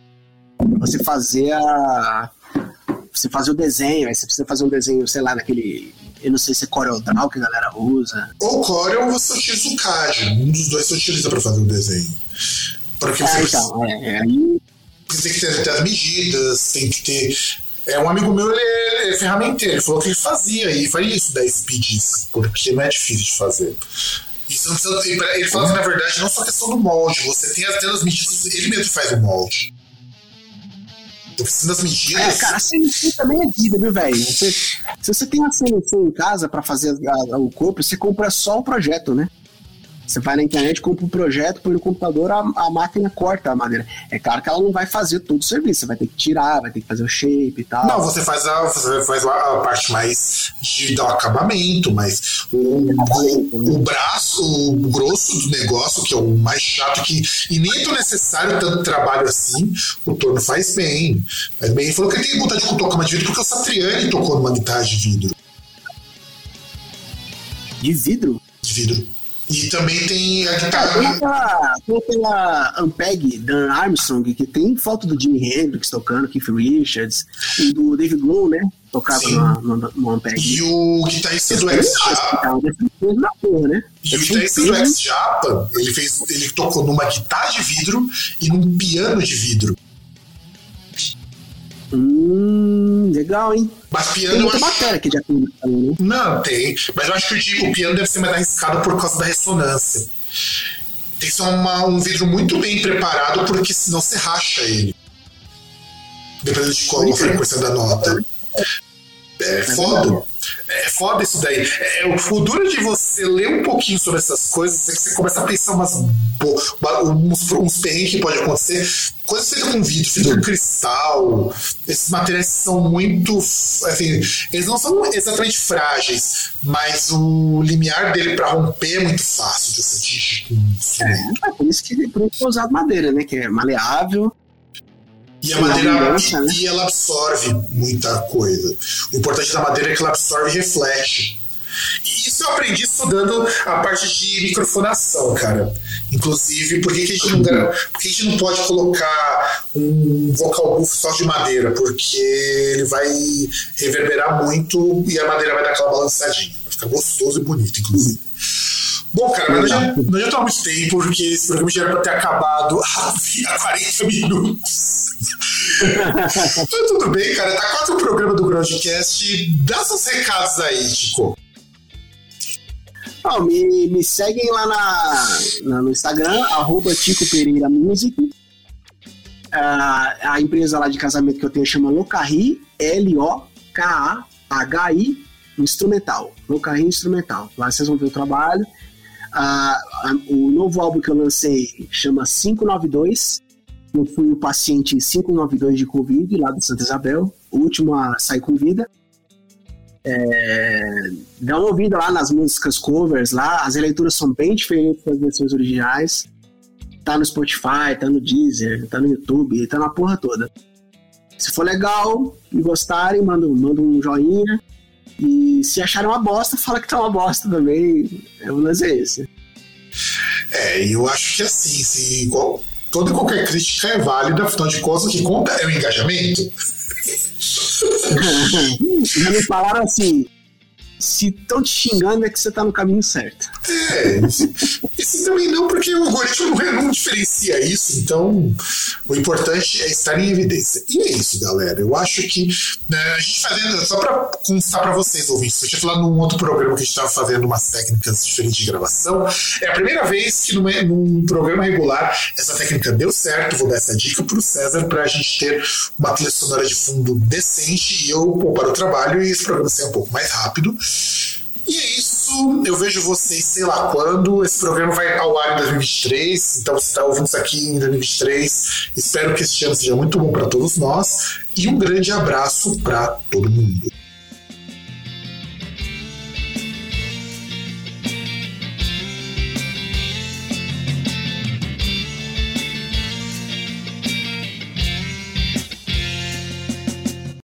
você fazer a. Você fazer o desenho, aí você precisa fazer um desenho, sei lá, naquele. Eu não sei se é CorelDRAW que a galera usa. Ou Corel ou você utiliza o CAD, um dos dois você utiliza para fazer o desenho. Porque você, É, precisa, então, é, é, aí. você tem que ter, ter as medidas, tem que ter. É, um amigo meu, ele é, é ferramenteiro, ele falou que ele fazia e faria isso da speeds, porque não é difícil de fazer. Isso não precisa, ele- fala que, na verdade, não só questão do molde, você tem tem as medidas, ele mesmo faz o molde. Tô precisando das medidas. É, cara, a CNC também é vida, viu, velho? Se você tem a CNC em casa pra fazer a, a, o corpo, você compra só o projeto, né? Você vai na internet, compra um projeto, põe no computador, a, a, máquina corta a madeira. É claro que ela não vai fazer todo o serviço, você vai ter que tirar, vai ter que fazer o shape e tal. Não, você faz a, você faz a parte mais de dar o acabamento, mas o, o, o, braço, o grosso do negócio, que é o mais chato, que, e nem é tão necessário tanto trabalho assim, o Torno faz bem. Faz bem. Ele falou que ele tem vontade de tocar uma de vidro porque o Satriani tocou numa guitarra de vidro. De vidro? De vidro. E também tem a guitarra. Tem aquela, tem aquela Ampeg Dan Armstrong, que tem foto do Jimi Hendrix tocando, Keith Richards, e do David Grohl, né? Tocava no, no, no Ampeg. E o guitarrista do X-Japa. Né? E o guitarrista do X-Japa, ele, fez, ele tocou numa guitarra de vidro e num piano de vidro. Hum, legal, hein? Mas piano. Tem muita acho... matéria que já tem né? Não, tem. Mas eu acho que o, piano deve ser mais arriscado por causa da ressonância. Tem que ser uma, um vidro muito bem preparado, porque senão você racha ele. Dependendo de qual a frequência da nota. É, é foda. É foda isso daí. É, o futuro de você ler um pouquinho sobre essas coisas é que você começa a pensar umas, uns, uns perrengues que pode acontecer. Coisas feitas com vidro, feito com cristal. Esses materiais são muito. Assim, eles não são exatamente frágeis, mas o limiar dele para romper é muito fácil de você com um É, por isso que é usado madeira, né? Que é maleável e a madeira e ela absorve muita coisa. O importante da madeira é que ela absorve e reflete. E isso eu aprendi estudando a parte de microfonação, cara. Inclusive, por que, que, a, gente não, por que a gente não pode colocar um vocal booth só de madeira? Porque ele vai reverberar muito e a madeira vai dar aquela balançadinha. Vai ficar gostoso e bonito, inclusive. Bom, cara, mas nós já, estamos há muito tempo, porque esse programa já era para ter acabado há 40 minutos. mas tudo bem, cara. Tá quase o programa do Groundcast. Dá seus recados aí, Chico. Oh, me, me seguem lá na, na no Instagram, arroba Tico Pereira Music. Uh, a empresa lá de casamento que eu tenho chama Locarri, L-O-K-A-H-I Instrumental. Locarri Instrumental. Lá vocês vão ver o trabalho. A, a, o novo álbum que eu lancei chama 592. Eu fui o paciente 592 de Covid, lá do Santa Isabel. O último a sair com vida. É, dá uma ouvida lá nas músicas covers lá. As leituras são bem diferentes das versões originais. Tá no Spotify, tá no Deezer, tá no YouTube, tá na porra toda. Se for legal e gostarem, manda, manda um joinha. E se acharem uma bosta, fala que tá uma bosta também. É um lance esse. É, eu acho que assim, se igual, toda e qualquer crítica é válida, afinal de contas, o que conta é o engajamento. Me falaram assim: se estão te xingando é que você está no caminho certo. É, isso também não, porque o algoritmo não, diferencia isso, então o importante é estar em evidência. E é isso, galera. Eu acho que né, a gente fazendo, só para constar para vocês, ouvintes, eu tinha falado num outro programa que a gente estava fazendo umas técnicas diferentes de gravação. É a primeira vez que num programa regular essa técnica deu certo. Vou dar essa dica para o César para a gente ter uma trilha sonora de fundo decente e eu poupar o trabalho e esse programa ser um pouco mais rápido. E é isso. Eu vejo vocês, sei lá quando. Esse programa vai ao ar em 2023. Então, você está ouvindo isso aqui em 2023. Espero que esse ano seja muito bom para todos nós. E um grande abraço para todo mundo.